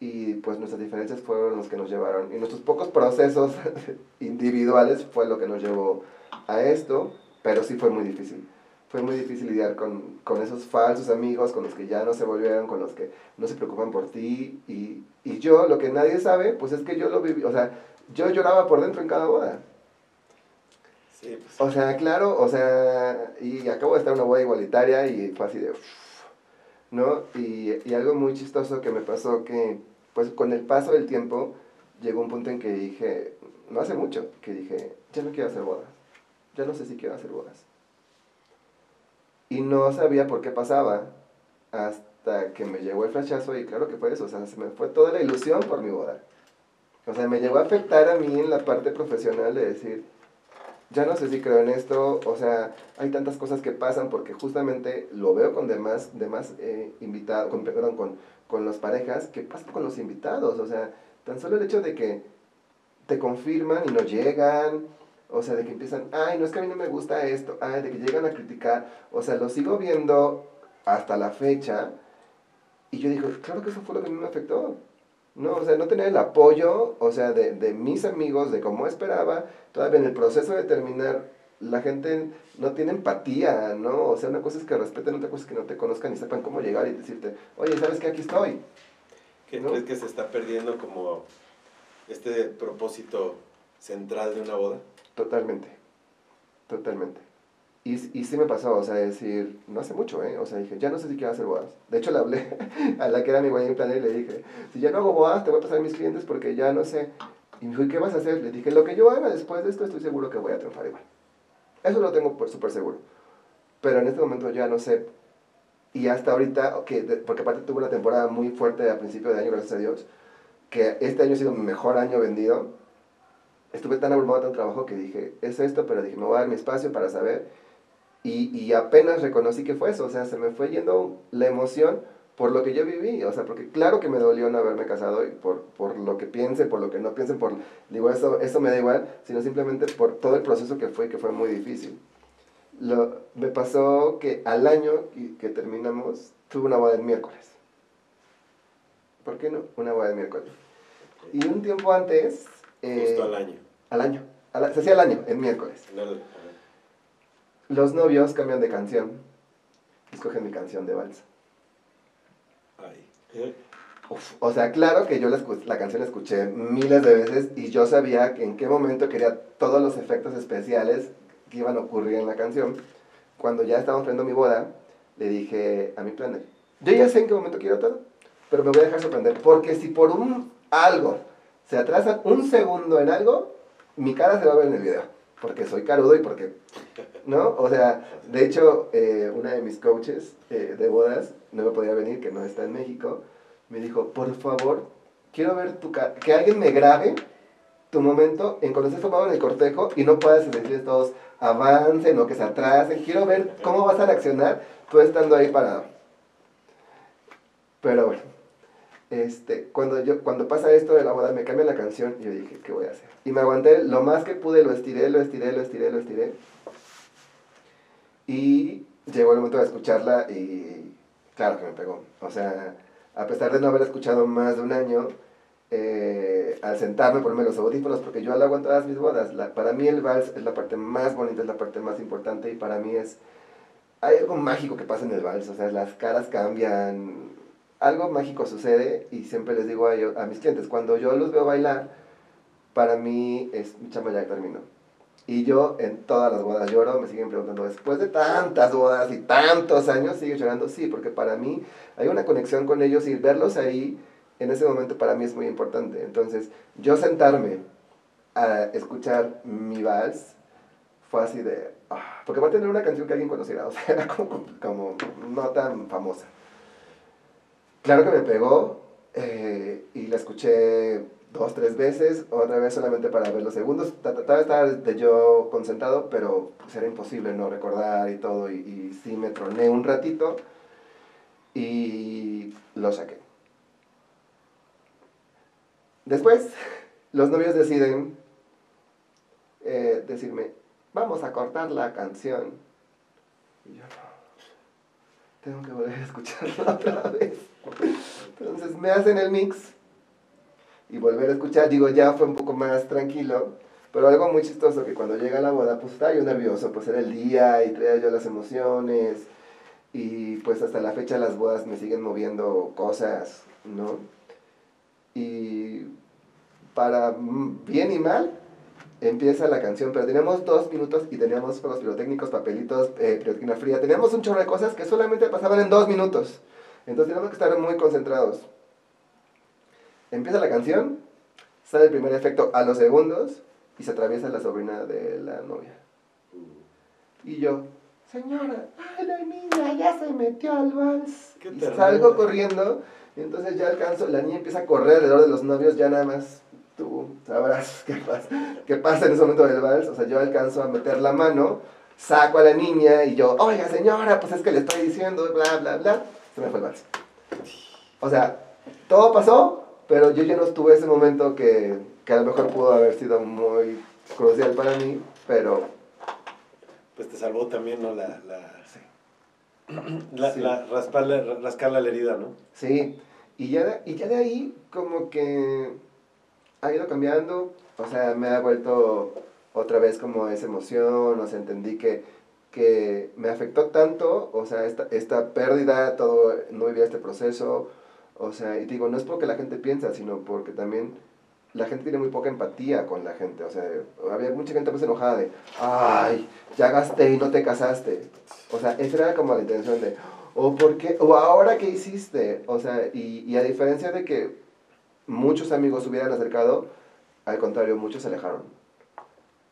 y pues nuestras diferencias fueron los que nos llevaron. Y nuestros pocos procesos individuales fue lo que nos llevó a esto, pero sí fue muy difícil. Fue muy difícil lidiar con, con esos falsos amigos, con los que ya no se volvieron, con los que no se preocupan por ti. Y, y yo, lo que nadie sabe, pues es que yo lo viví, o sea, yo lloraba por dentro en cada boda. Sí, pues, O sea, claro, o sea, y acabo de estar en una boda igualitaria y fue así de, uff, ¿no? Y, y algo muy chistoso que me pasó que, pues con el paso del tiempo, llegó un punto en que dije, no hace mucho, que dije, ya no quiero hacer bodas, ya no sé si quiero hacer bodas. Y no sabía por qué pasaba hasta que me llegó el flashazo y claro que fue eso, o sea, se me fue toda la ilusión por mi boda. O sea, me llegó a afectar a mí en la parte profesional de decir, ya no sé si creo en esto, o sea, hay tantas cosas que pasan porque justamente lo veo con demás, demás eh, invitados, con, perdón, con, con las parejas, que pasa con los invitados, o sea, tan solo el hecho de que te confirman y no llegan, o sea, de que empiezan, ay, no es que a mí no me gusta esto, ay, de que llegan a criticar, o sea, lo sigo viendo hasta la fecha, y yo digo, claro que eso fue lo que a mí me afectó, ¿no? O sea, no tener el apoyo, o sea, de, de mis amigos, de cómo esperaba, todavía en el proceso de terminar, la gente no tiene empatía, ¿no? O sea, una cosa es que respeten, otra cosa es que no te conozcan y sepan cómo llegar y decirte, oye, ¿sabes qué? Aquí estoy. ¿qué ¿no? crees que se está perdiendo como este propósito central de una boda? Totalmente, totalmente. Y, y sí me pasó, o sea, decir, no hace mucho, ¿eh? O sea, dije, ya no sé si quiero hacer bodas. De hecho, le hablé a la que era mi wedding planner y le dije, si ya no hago bodas, te voy a pasar a mis clientes porque ya no sé. Y me dijo, ¿y qué vas a hacer? Le dije, lo que yo haga después de esto, estoy seguro que voy a triunfar igual. Eso lo tengo súper seguro. Pero en este momento ya no sé. Y hasta ahorita, que, porque aparte tuve una temporada muy fuerte a principio de año, gracias a Dios, que este año ha sido mi mejor año vendido. Estuve tan abrumado de trabajo que dije, es esto, pero dije, me voy a dar mi espacio para saber y, y, apenas reconocí que fue eso, o sea, se me fue yendo la emoción por lo que yo viví, o sea, porque claro que me dolió no haberme casado y por, por lo que piense, por lo que no piensen, por, digo, eso, eso me da igual, sino simplemente por todo el proceso que fue, que fue muy difícil. Lo, me pasó que al año que terminamos, tuve una boda el miércoles. ¿Por qué no? Una boda el miércoles. Y un tiempo antes... Eh, Justo al año. Al año. se hacía al año, el miércoles. Los novios cambian de canción. Escogen mi canción de vals. Ay. o sea, claro que yo la, la, canción la escuché miles de veces y yo sabía que en qué momento quería todos los efectos especiales que iban a ocurrir en la canción. Cuando ya estábamos viendo mi boda, le dije a mi planner, yo ya sé en qué momento quiero todo, pero me voy a dejar sorprender, porque si por un algo se atrasa un segundo en algo, mi cara se va a ver en el video porque soy carudo y porque, ¿no? O sea, de hecho, eh, una de mis coaches eh, de bodas, no me podía venir, que no está en México, me dijo, por favor, quiero ver tu cara, que alguien me grabe tu momento en cuando estés tomado en el cortejo y no puedas decirles todos avancen o que se atrasen, quiero ver cómo vas a reaccionar tú estando ahí parado. Pero bueno, este, cuando, yo, cuando pasa esto de la boda, me cambia la canción y yo dije, ¿qué voy a hacer? Y me aguanté lo más que pude, lo estiré, lo estiré, lo estiré, lo estiré. Y llegó el momento de escucharla y claro que me pegó. O sea, a pesar de no haber escuchado más de un año, eh, al sentarme, ponerme los audífonos, porque yo hago en todas mis bodas. La, para mí el vals es la parte más bonita, es la parte más importante y para mí es... Hay algo mágico que pasa en el vals, o sea, las caras cambian, algo mágico sucede y siempre les digo a, mis clientes, cuando yo los veo bailar, para mí es mi chamba ya terminó. Y yo en todas las bodas lloro, me siguen preguntando, después de tantas bodas y tantos años, sigue llorando? Sí, porque para mí hay una conexión con ellos y verlos ahí en ese momento para mí es muy importante. Entonces, yo sentarme a escuchar mi vals fue así de... Ah, porque va a tener una canción que alguien conociera, o sea, era como no tan famosa. Claro que me pegó eh, y la escuché dos, tres veces, otra vez solamente para ver los segundos. Trataba de estar de yo concentrado, pero pues era imposible no recordar y todo. Y, sí me troné un ratito y lo saqué. Después, los novios deciden eh, decirme, vamos a cortar la canción. Y yo no tengo que volver a escucharla otra vez. Entonces me hacen el mix y volver a escuchar, digo, ya fue un poco más tranquilo, pero algo muy chistoso que cuando llega la boda, pues estaba yo nervioso, pues era el día y traía yo las emociones y pues hasta la fecha las bodas me siguen moviendo cosas, ¿no? Y para bien y mal, empieza la canción, pero teníamos dos minutos y teníamos juegos pirotécnicos, papelitos, eh, fría, teníamos un chorro de cosas que solamente pasaban en dos minutos. Entonces teníamos que estar muy concentrados. Empieza la canción, sale el primer efecto a los segundos y se atraviesa la sobrina de la novia. Y yo, señora, ay, la niña ya se metió al vals. Y salgo corriendo y entonces ya alcanzo, la niña empieza a correr alrededor de los novios, ya nada más tú sabrás qué pasa, qué pasa en ese momento del vals. O sea, yo alcanzo a meter la mano, saco a la niña y yo, oiga señora, pues es que le estoy diciendo, bla, bla, bla. Se me fue el vals. O sea, todo pasó, pero yo ya no estuve ese momento que, que a lo mejor pudo haber sido muy crucial para mí, pero... Pues te salvó también, ¿no? La, la, la, la rascarle la herida, ¿no? Sí, y ya, y ya de ahí como que ha ido cambiando, o sea, me ha vuelto otra vez como esa emoción, o sea, entendí que, que me afectó tanto, o sea, esta, esta pérdida, todo, no vivía este proceso, o sea, y digo, no es porque la gente piensa, sino porque también la gente tiene muy poca empatía con la gente. O sea, había mucha gente más enojada de, ay, ya gasté y no te casaste. O sea, esa era como la intención de, o por qué, o ahora qué hiciste. O sea, y, y a diferencia de que muchos amigos hubieran acercado, al contrario, muchos se alejaron.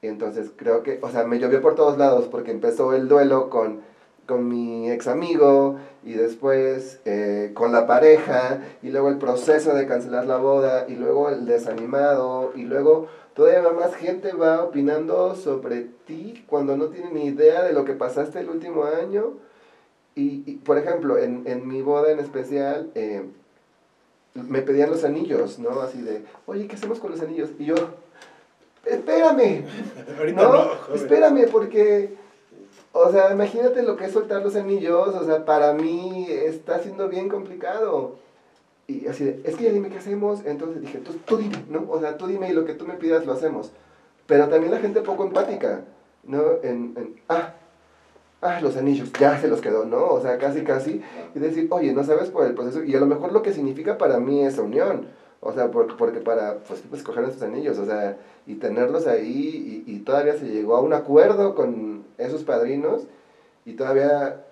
Entonces creo que, o sea, me llovió por todos lados porque empezó el duelo con, con mi ex amigo y después eh, con la pareja y luego el proceso de cancelar la boda y luego el desanimado y luego todavía más gente va opinando sobre ti cuando no tiene ni idea de lo que pasaste el último año. Y, por ejemplo, en, en, mi boda en especial, eh, me pedían los anillos, ¿no? Así de, oye, ¿qué hacemos con los anillos? Y yo, espérame, ¿no? espérame, porque, o sea, imagínate lo que es soltar los anillos, o sea, para mí está siendo bien complicado. Y así de, es que ya dime qué hacemos, entonces dije, tú, tú dime, ¿no? O sea, tú dime y lo que tú me pidas lo hacemos. Pero también la gente poco empática, ¿no? En, en ah, ah, los anillos, ya se los quedó, ¿no? O sea, casi, casi, y decir, oye, no sabes por el proceso, y a lo mejor lo que significa para mí esa unión, o sea, porque, porque para, pues, pues escoger esos anillos, o sea, y tenerlos ahí, y, y, todavía se llegó a un acuerdo con esos padrinos, y todavía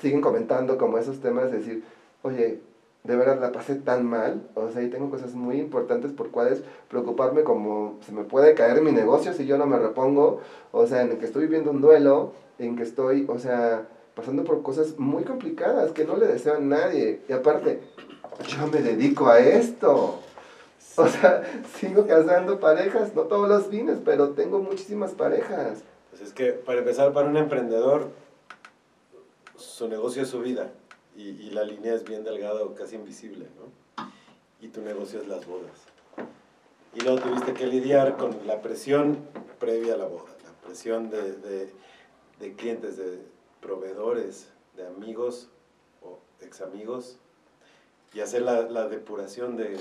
siguen comentando como esos temas, de decir, oye, de verdad la pasé tan mal, o sea, y tengo cosas muy importantes por cuales preocuparme como se me puede caer mi negocio si yo no me repongo, o sea, en el que estoy viviendo un duelo, en que estoy, o sea, pasando por cosas muy complicadas que no le deseo a nadie, y aparte, yo me dedico a esto. O sea, sigo casando parejas, no todos los fines, pero tengo muchísimas parejas. Pues es que para empezar, para un emprendedor, su negocio es su vida y, y la línea es bien delgada o casi invisible, ¿no? Y tu negocio es las bodas. Y luego tuviste que lidiar con la presión previa a la boda, la presión de, de, de clientes, de proveedores, de amigos o ex amigos, y hacer la, la depuración de,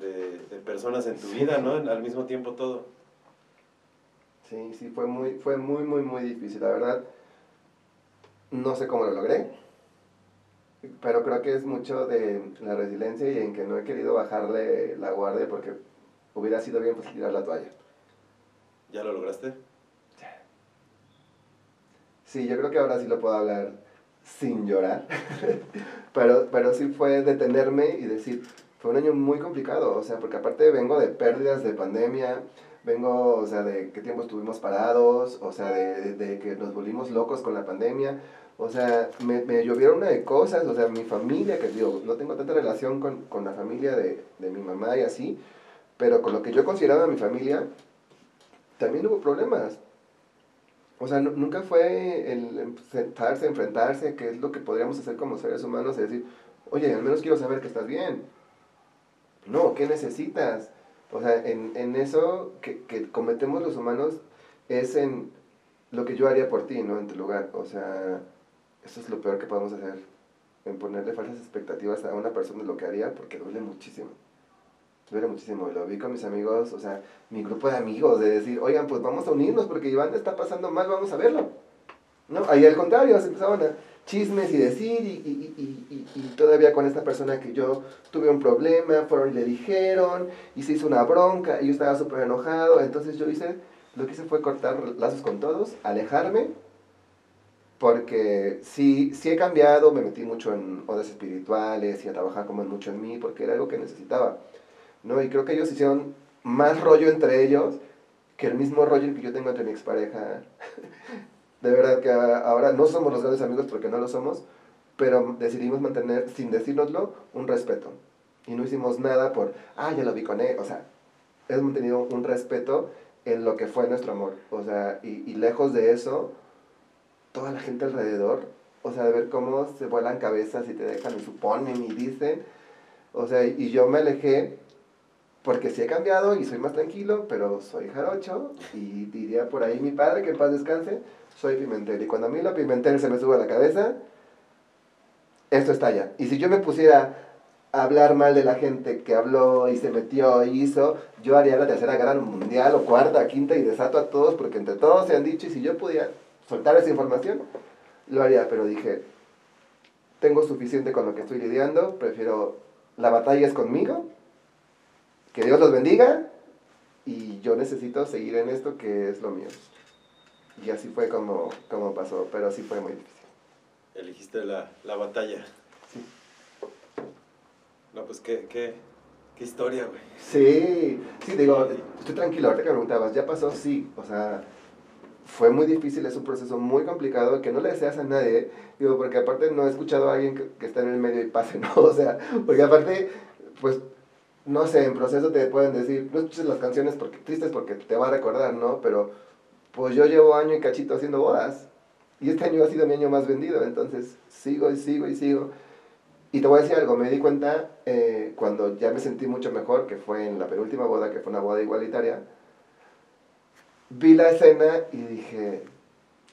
de, de, personas en tu vida, ¿no? Al mismo tiempo todo. Sí, sí, fue muy, fue muy, muy, muy difícil, la verdad. No sé cómo lo logré pero creo que es mucho de la resiliencia y en que no he querido bajarle la guardia porque hubiera sido bien pues tirar la toalla. ¿Ya lo lograste? Sí, yo creo que ahora sí lo puedo hablar sin llorar, pero, pero sí fue detenerme y decir, fue un año muy complicado, o sea, porque aparte vengo de pérdidas de pandemia, vengo, o sea, de qué tiempo estuvimos parados, o sea, de, de que nos volvimos locos con la pandemia, o sea, me, me llovieron una de cosas, o sea, mi familia, que digo, no tengo tanta relación con, con la familia de, de, mi mamá y así, pero con lo que yo consideraba mi familia, también hubo problemas. O sea, nunca fue el sentarse, enfrentarse, que es lo que podríamos hacer como seres humanos, y decir, oye, al menos quiero saber que estás bien. No, ¿qué necesitas? O sea, en, en eso que, que cometemos los humanos es en lo que yo haría por ti, ¿no? En tu lugar. O sea, eso es lo peor que podemos hacer, en ponerle falsas expectativas a una persona de lo que haría, porque duele muchísimo. Duele muchísimo. Lo vi con mis amigos, o sea, mi grupo de amigos, de decir, oigan, pues vamos a unirnos porque Iván está pasando mal, vamos a verlo. ¿No? Ahí al contrario, se empezaban a chismes y decir, y, y, y, y, todavía con esta persona que yo tuve un problema, fueron y le dijeron, y se hizo una bronca, y yo estaba súper enojado, entonces yo hice, lo que hice fue cortar lazos con todos, alejarme, porque sí, sí he cambiado, me metí mucho en odas espirituales y a trabajar como mucho en mí, porque era algo que necesitaba, ¿no? Y creo que ellos hicieron más rollo entre ellos que el mismo rollo que yo tengo entre mi expareja. De verdad que ahora no somos los grandes amigos porque no lo somos, pero decidimos mantener, sin decírnoslo, un respeto. Y no hicimos nada por, ah, ya lo vi con él, o sea, hemos mantenido un respeto en lo que fue nuestro amor, o sea, y, y lejos de eso, toda la gente alrededor, o sea, de ver cómo se vuelan cabezas y te dejan y suponen y dicen, o sea, y yo me alejé porque sí he cambiado y soy más tranquilo, pero soy jarocho y diría por ahí mi padre, que en paz descanse, soy Pimentel. Y cuando a mí la Pimentel se me sube a la cabeza, esto estalla. Y si yo me pusiera a hablar mal de la gente que habló y se metió y hizo, yo haría la tercera guerra mundial o cuarta, quinta y desato a todos porque entre todos se han dicho y si yo pudiera soltar esa información, lo haría, pero dije, tengo suficiente con lo que estoy lidiando, prefiero, la batalla es conmigo, que Dios los bendiga y yo necesito seguir en esto que es lo mío. Y así fue como, como pasó, pero sí fue muy difícil. Elegiste la, la batalla. Sí. No, pues qué, qué, qué historia, güey. Sí, sí, digo, estoy tranquilo, ahorita que me preguntabas, ¿ya pasó? Sí, o sea, fue muy difícil, es un proceso muy complicado que no le deseas a nadie, digo, porque aparte no he escuchado a alguien que, que está en el medio y pase, ¿no? O sea, porque aparte, pues, no sé, en proceso te pueden decir, no escuches las canciones porque tristes porque te va a recordar, ¿no? Pero, pues yo llevo año y cachito haciendo bodas, y este año ha sido mi año más vendido, entonces sigo y sigo y sigo. Y te voy a decir algo, me di cuenta eh, cuando ya me sentí mucho mejor, que fue en la penúltima boda, que fue una boda igualitaria, vi la escena y dije,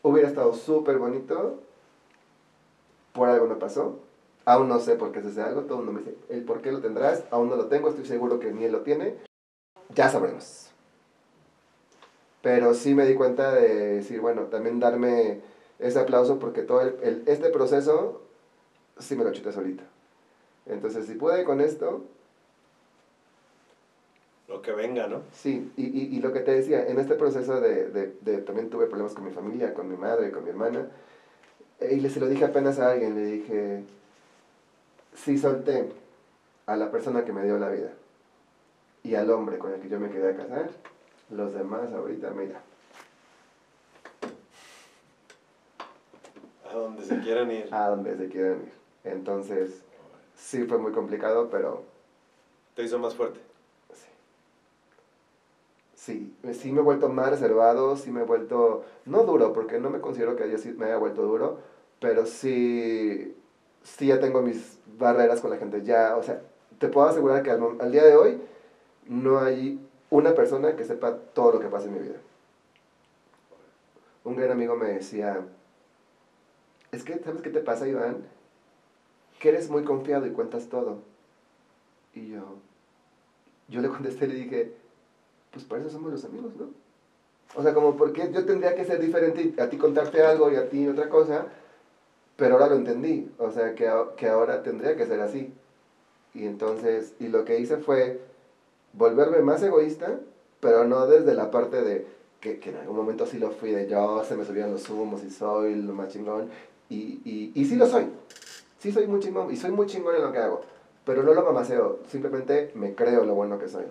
hubiera estado súper bonito, por algo no pasó, aún no sé por qué se hace algo, todo el mundo me dice, el por qué lo tendrás, aún no lo tengo, estoy seguro que ni él lo tiene, ya sabremos. Pero sí me di cuenta de decir, bueno, también darme ese aplauso porque todo el, el- este proceso sí me lo chuté solita. Entonces, si pude con esto, Lo que venga, ¿no? Sí, y, y, y lo que te decía, en este proceso de, de, de- también tuve problemas con mi familia, con mi madre, con mi hermana, eh, y se lo dije apenas a alguien, le dije, sí solté a la persona que me dio la vida y al hombre con el que yo me quedé a casar, los demás ahorita, mira, A donde se quieran ir. a donde se quieran ir. Entonces, sí fue muy complicado, pero Te hizo más fuerte. Sí, sí, sí me he vuelto más reservado, sí me he vuelto, no duro, porque no me considero que haya, sido- me haya vuelto duro, pero sí, sí ya tengo mis barreras con la gente, ya, o sea, te puedo asegurar que al día de hoy no hay una persona que sepa todo lo que pasa en mi vida. Un gran amigo me decía, es que, ¿sabes qué te pasa, Iván? Que eres muy confiado y cuentas todo. Y yo, yo le contesté y le dije, pues para eso somos los amigos, ¿no? O sea, como porque yo tendría que ser diferente a ti contarte algo y a ti otra cosa, pero ahora lo entendí, o sea, que, que ahora tendría que ser así. Y entonces, y lo que hice fue volverme más egoísta, pero no desde la parte de que, que en algún momento sí lo fui, de yo, se me subían los humos y soy lo más chingón, y, y, y sí lo soy, sí soy muy chingón, y soy muy chingón en lo que hago, pero no lo mamaseo, simplemente me creo lo bueno que soy.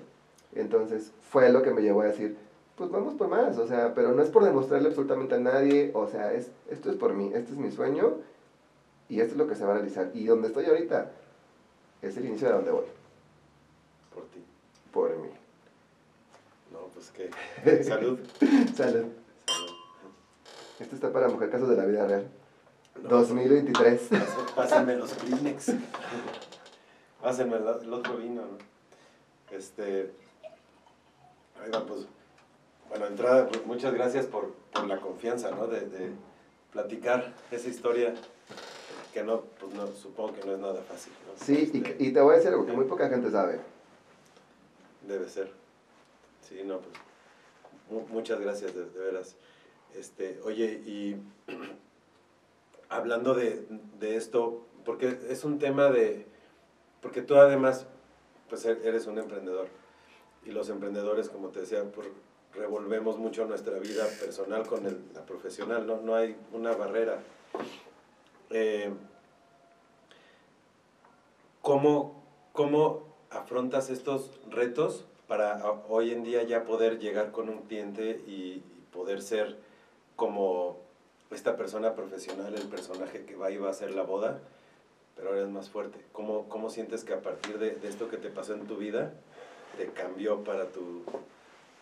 Entonces fue lo que me llevó a decir, pues vamos por más, o sea, pero no es por demostrarle absolutamente a nadie, o sea, es, esto es por mí, este es mi sueño y esto es lo que se va a realizar. Y donde estoy ahorita es el inicio de donde voy, Por ti. Por mí. No, pues qué. Salud. Salud. Salud. Esto está para Mujer Casos de la Vida Real. No, 2023. Pás- Pásenme los Kleenex. Pásenme el, otro vino, ¿no? Este. Pues. Bueno, entrada, pues muchas gracias por, por la confianza, ¿no? De, de platicar esa historia que no, pues no, supongo que no es nada fácil, ¿no? Sí, y, Este, y te voy a decir algo que muy poca gente sabe. Debe ser. Sí, no, pues. mu- muchas gracias, de, veras. Este, oye, y hablando de, de esto, porque es un tema de. Porque tú además, pues e- eres un emprendedor. Y los emprendedores, como te decía, pues, revolvemos mucho nuestra vida personal con la profesional, ¿no? No hay una barrera. Eh, ¿cómo, ¿Cómo afrontas estos retos para a- hoy en día ya poder llegar con un cliente y poder ser como esta persona profesional, el personaje que va y va a hacer la boda, pero ahora es más fuerte? ¿Cómo, cómo sientes que a partir de, de esto que te pasó en tu vida te cambió para tu,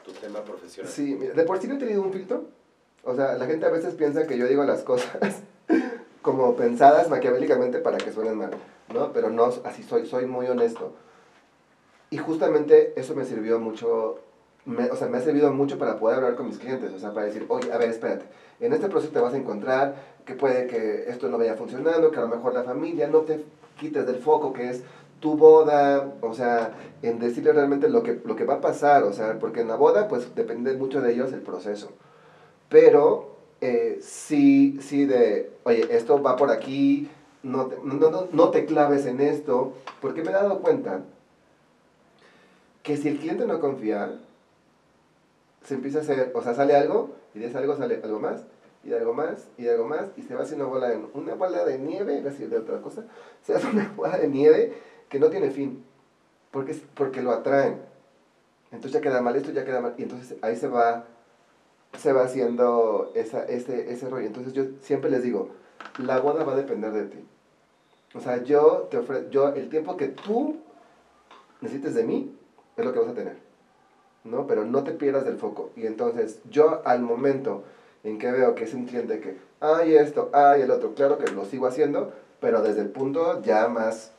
tu tema profesional? Sí, mira, de por sí no he tenido un filtro. O sea, la gente a veces piensa que yo digo las cosas como pensadas maquiavélicamente para que suenen mal, ¿no? Pero no, así soy, soy muy honesto. Y justamente eso me sirvió mucho, me- o sea, me ha servido mucho para poder hablar con mis clientes, o sea, para decir, oye, a ver, espérate, en este proceso te vas a encontrar que puede que esto no vaya funcionando, que a lo mejor la familia no te quites del foco que es tu boda, o sea, en decirle realmente lo que, lo que va a pasar, o sea, porque en la boda, pues depende mucho de ellos el proceso. Pero eh, sí, sí de, oye, esto va por aquí, no te, no, no, no te claves en esto, porque me he dado cuenta que si el cliente no confía, se empieza a hacer, o sea, sale algo, y de ese algo sale algo más, y de algo más, y de algo más, y se va haciendo bola en una bola de nieve, así de otra cosa, se hace una bola de nieve que no tiene fin, porque, porque lo atraen. Entonces ya queda mal esto, ya queda mal, y entonces ahí se va, se va haciendo esa, ese, ese rollo. Entonces yo siempre les digo, la boda va a depender de ti. O sea, yo te ofrezco, yo, el tiempo que tú necesites de mí, es lo que vas a tener. ¿No? Pero no te pierdas del foco. Y entonces, yo al momento en que veo que es un cliente que, ay, esto, ay, el otro, claro que lo sigo haciendo, pero desde el punto ya más,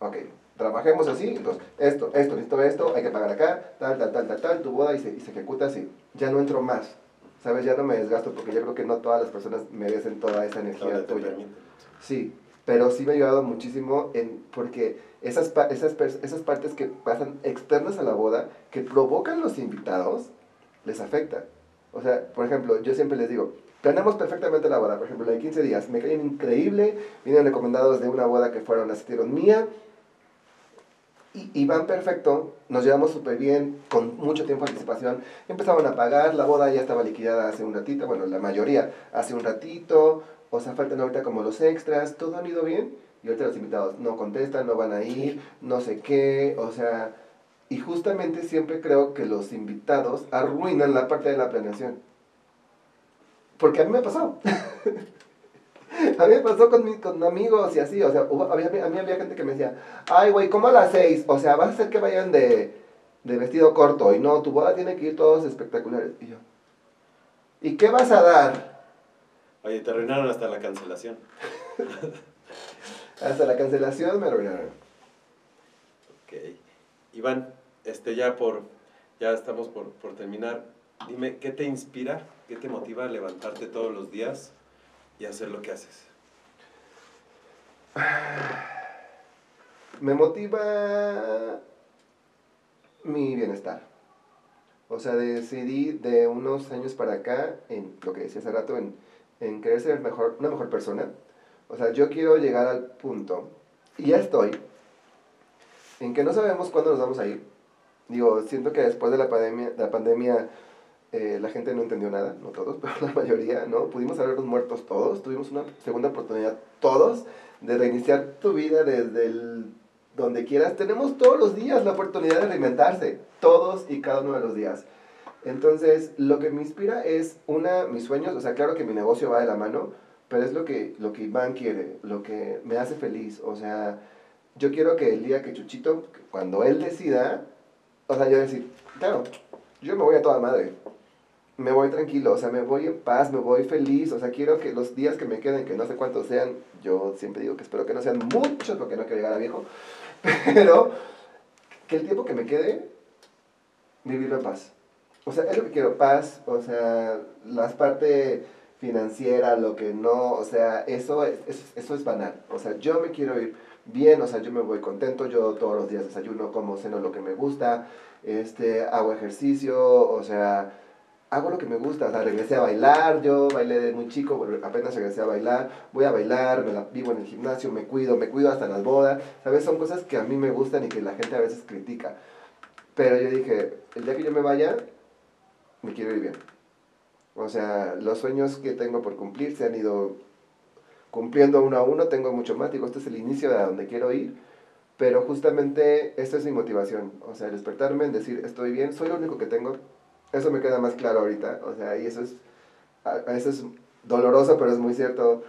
ok, trabajemos así, entonces, esto, esto, listo, esto, hay que pagar acá, tal, tal, tal, tal, tal, tu boda y se, y se ejecuta así. Ya no entro más, ¿sabes? Ya no me desgasto porque yo creo que no todas las personas merecen toda esa energía tuya. permite. Sí, pero sí me ha ayudado muchísimo en, porque esas, esas, esas partes que pasan externas a la boda, que provocan los invitados, les afecta. O sea, por ejemplo, yo siempre les digo, planeamos perfectamente la boda, por ejemplo, la de 15 días, me caen increíble, vienen recomendados de una boda que fueron, asistieron mía, y, van perfecto, nos llevamos súper bien, con mucho tiempo de anticipación, empezaban a pagar, la boda ya estaba liquidada hace un ratito, bueno, la mayoría hace un ratito, o sea, faltan ahorita como los extras, todo han ido bien, y ahorita los invitados no contestan, no van a ir, no sé qué, o sea, y justamente siempre creo que los invitados arruinan la parte de la planeación. Porque a mí me ha pasado. a mí me pasó con, mi- con amigos y así, o sea, hubo- había, a mí había gente que me decía, ay, güey, ¿cómo a las seis? O sea, vas a hacer que vayan de, de vestido corto, y no, tu boda tiene que ir todos espectaculares. Y yo, ¿y qué vas a dar? Oye, te arruinaron hasta la cancelación. Hasta la cancelación me arruinaron. Ok. Iván, este, ya por, ya estamos por, por terminar. Dime, ¿qué te inspira? ¿Qué te motiva a levantarte todos los días y hacer lo que haces? Me motiva mi bienestar. O sea, decidí de unos años para acá, en lo que decía hace rato, en, en querer ser mejor, una mejor persona. O sea, yo quiero llegar al punto, y ya estoy, en que no sabemos cuándo nos vamos a ir. Digo, siento que después de la pandemia, la pandemia eh, la gente no entendió nada, no todos, pero la mayoría, ¿no? Pudimos habernos muertos todos, tuvimos una segunda oportunidad todos de reiniciar tu vida desde el donde quieras. Tenemos todos los días la oportunidad de reinventarse, todos y cada uno de los días. Entonces, lo que me inspira es, una, mis sueños, o sea, claro que mi negocio va de la mano, pero es lo que, lo que Iván quiere, lo que me hace feliz. O sea, yo quiero que el día que Chuchito, cuando él decida, o sea, yo decir, claro, yo me voy a toda madre. Me voy tranquilo, o sea, me voy en paz, me voy feliz, o sea, quiero que los días que me queden, que no sé cuántos sean, yo siempre digo que espero que no sean muchos porque no quiero llegar a viejo, pero que el tiempo que me quede, vivirlo en paz. O sea, es lo que quiero, paz, o sea, las partes financiera, lo que no, o sea, eso es, es- eso es banal. O sea, yo me quiero ir bien, o sea, yo me voy contento, yo todos los días desayuno, como ceno lo que me gusta, este, hago ejercicio, o sea, hago lo que me gusta, o sea, regresé a bailar, yo bailé de muy chico, apenas regresé a bailar, voy a bailar, me la vivo en el gimnasio, me cuido, me cuido hasta las bodas, ¿sabes? Son cosas que a mí me gustan y que la gente a veces critica. Pero yo dije, el día que yo me vaya, me quiero ir bien. O sea, los sueños que tengo por cumplir se han ido cumpliendo uno a uno, tengo mucho más, digo, este es el inicio de a donde quiero ir, pero justamente esta es mi motivación, o sea, despertarme, en decir, estoy bien, soy lo único que tengo, eso me queda más claro ahorita, o sea, y eso es, eso es doloroso, pero es muy cierto,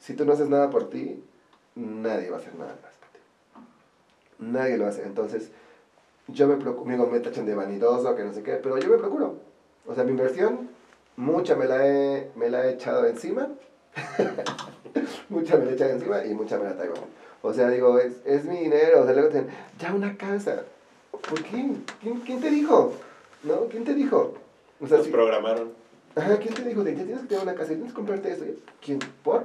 si tú no haces nada por ti, nadie va a hacer nada más por ti, nadie lo hace, entonces, yo me procuro, me tachan de vanidoso, que no sé qué, pero yo me procuro, o sea, mi inversión, mucha me la he, me la he echado encima, mucha me la he echado encima y mucha me la traigo. O sea, digo, es, es mi dinero, o sea, luego te dicen, ya una casa. ¿Por qué? ¿Quién, quién te dijo? ¿No? ¿Quién te dijo? O sea, Nos si- programaron. Ajá, ¿quién te dijo? Ya tienes que tener una casa, tienes que comprarte esto. ¿Quién? ¿Por?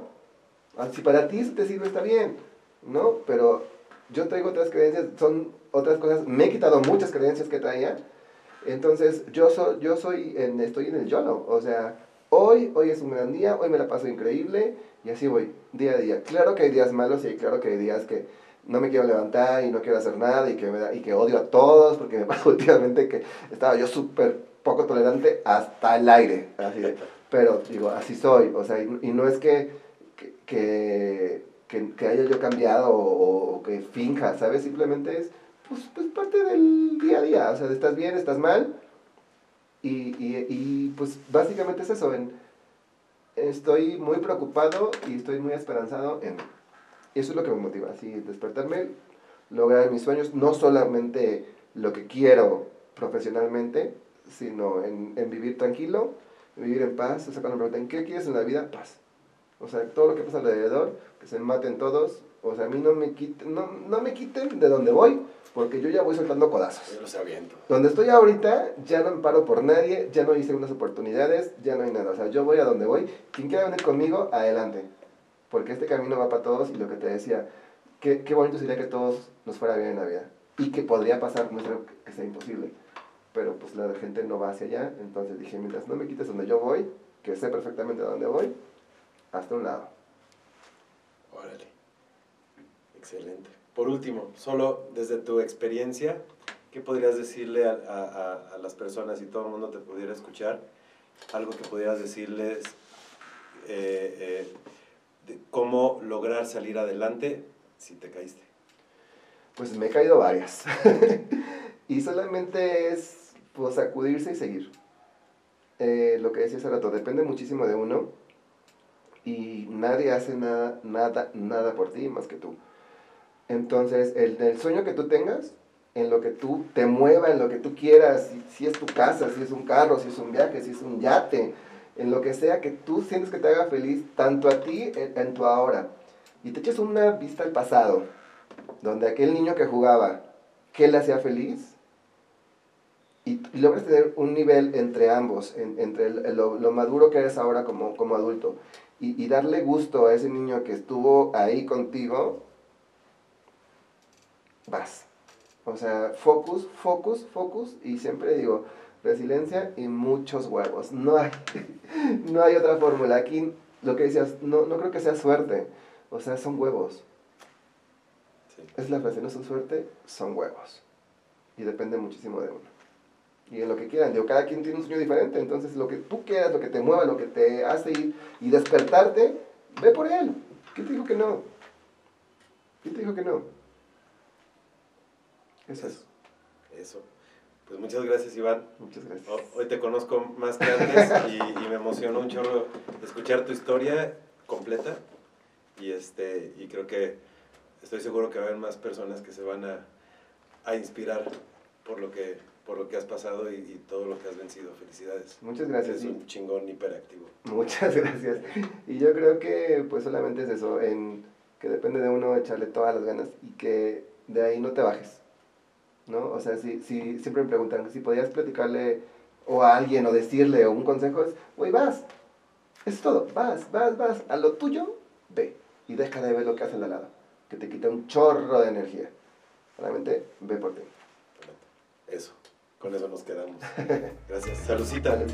Ah, Si para ti eso te sirve, está bien, ¿no? Pero yo traigo otras creencias, son otras cosas. Me he quitado muchas creencias que traía. Entonces, yo, soy yo soy en, estoy en el YOLO. O sea, hoy, hoy es un gran día, hoy me la paso increíble y así voy, día a día. Claro que hay días malos y claro que hay días que no me quiero levantar y no quiero hacer nada y que, me da, y que odio a todos, porque me pasa últimamente que estaba yo súper poco tolerante hasta el aire. Así de, pero digo, así soy. O sea, y, y no es que, que, que, que, haya yo cambiado o, o, que finja, ¿sabes? Simplemente es pues, pues parte del día a día. O sea, estás bien, estás mal. Y, y, y pues básicamente es eso. En, estoy muy preocupado y estoy muy esperanzado en eso es lo que me motiva, así, despertarme, lograr mis sueños, no solamente lo que quiero profesionalmente, sino en, en vivir tranquilo, vivir en paz. O sea, cuando me preguntan, ¿qué quieres en la vida? Paz. O sea, todo lo que pasa alrededor, que se maten todos. O sea, a mí no me quiten, no, no me quiten de donde voy, porque yo ya voy soltando codazos. Yo los aviento. Donde estoy ahorita, ya no me paro por nadie, ya no hice unas oportunidades, ya no hay nada. O sea, yo voy a donde voy. Quien quiera venir conmigo, adelante porque este camino va para todos y lo que te decía, qué, qué bonito sería que todos nos fuera bien en la vida y que podría pasar, no es algo que sea imposible, pero pues la gente no va hacia allá, entonces dije, mientras no me quites donde yo voy, que sé perfectamente a dónde voy, hasta un lado. Órale, excelente. Por último, solo desde tu experiencia, ¿qué podrías decirle a, las personas si todo el mundo te pudiera escuchar? Algo que pudieras decirles eh, eh, cómo lograr salir adelante si te caíste. Pues me he caído varias. y solamente es pues sacudirse y seguir. Eh, lo que decía hace rato, depende muchísimo de uno y nadie hace nada, nada, nada por ti más que tú. Entonces, el, el sueño que tú tengas, en lo que tú te mueva, en lo que tú quieras, si, si, es tu casa, si es un carro, si es un viaje, si es un yate, en lo que sea que tú sientes que te haga feliz, tanto a ti en tu ahora. Y te eches una vista al pasado, donde aquel niño que jugaba, ¿qué le hacía feliz? Y, y logras tener un nivel entre ambos, entre el, lo, lo, maduro que eres ahora como, como adulto, y, y darle gusto a ese niño que estuvo ahí contigo, vas. O sea, focus, focus, focus, y siempre digo, resiliencia y muchos huevos. No hay, no hay otra fórmula. Aquí lo que decías, no, no creo que sea suerte. O sea, son huevos. Sí. Es la frase, no son suerte, son huevos. Y depende muchísimo de uno. Y en lo que quieran, digo, cada quien tiene un sueño diferente. Entonces, lo que tú quieras, lo que te mueva, lo que te hace ir y despertarte, ve por él. ¿Quién te dijo que no? ¿Quién te dijo que no? Eso es. Eso. Pues muchas gracias, Iván. Muchas gracias. Hoy te conozco más que antes y, y, me emocionó un chorro escuchar tu historia completa. Y, este, y creo que estoy seguro que va a haber más personas que se van a, a inspirar por lo que, por lo que has pasado y, y, todo lo que has vencido. Felicidades. Muchas gracias. Es un chingón hiperactivo. Muchas gracias. Y yo creo que pues solamente es eso, en que depende de uno echarle todas las ganas y que de ahí no te bajes. ¿No? O sea, si, si siempre me preguntan si podías platicarle o a alguien o decirle o un consejo, es, güey, vas, es todo, vas, vas, vas, a lo tuyo, ve y deja de ver lo que hace al lado, que te quita un chorro de energía. Realmente, ve por ti. Eso, con eso nos quedamos. Gracias. Saludcita. Vale.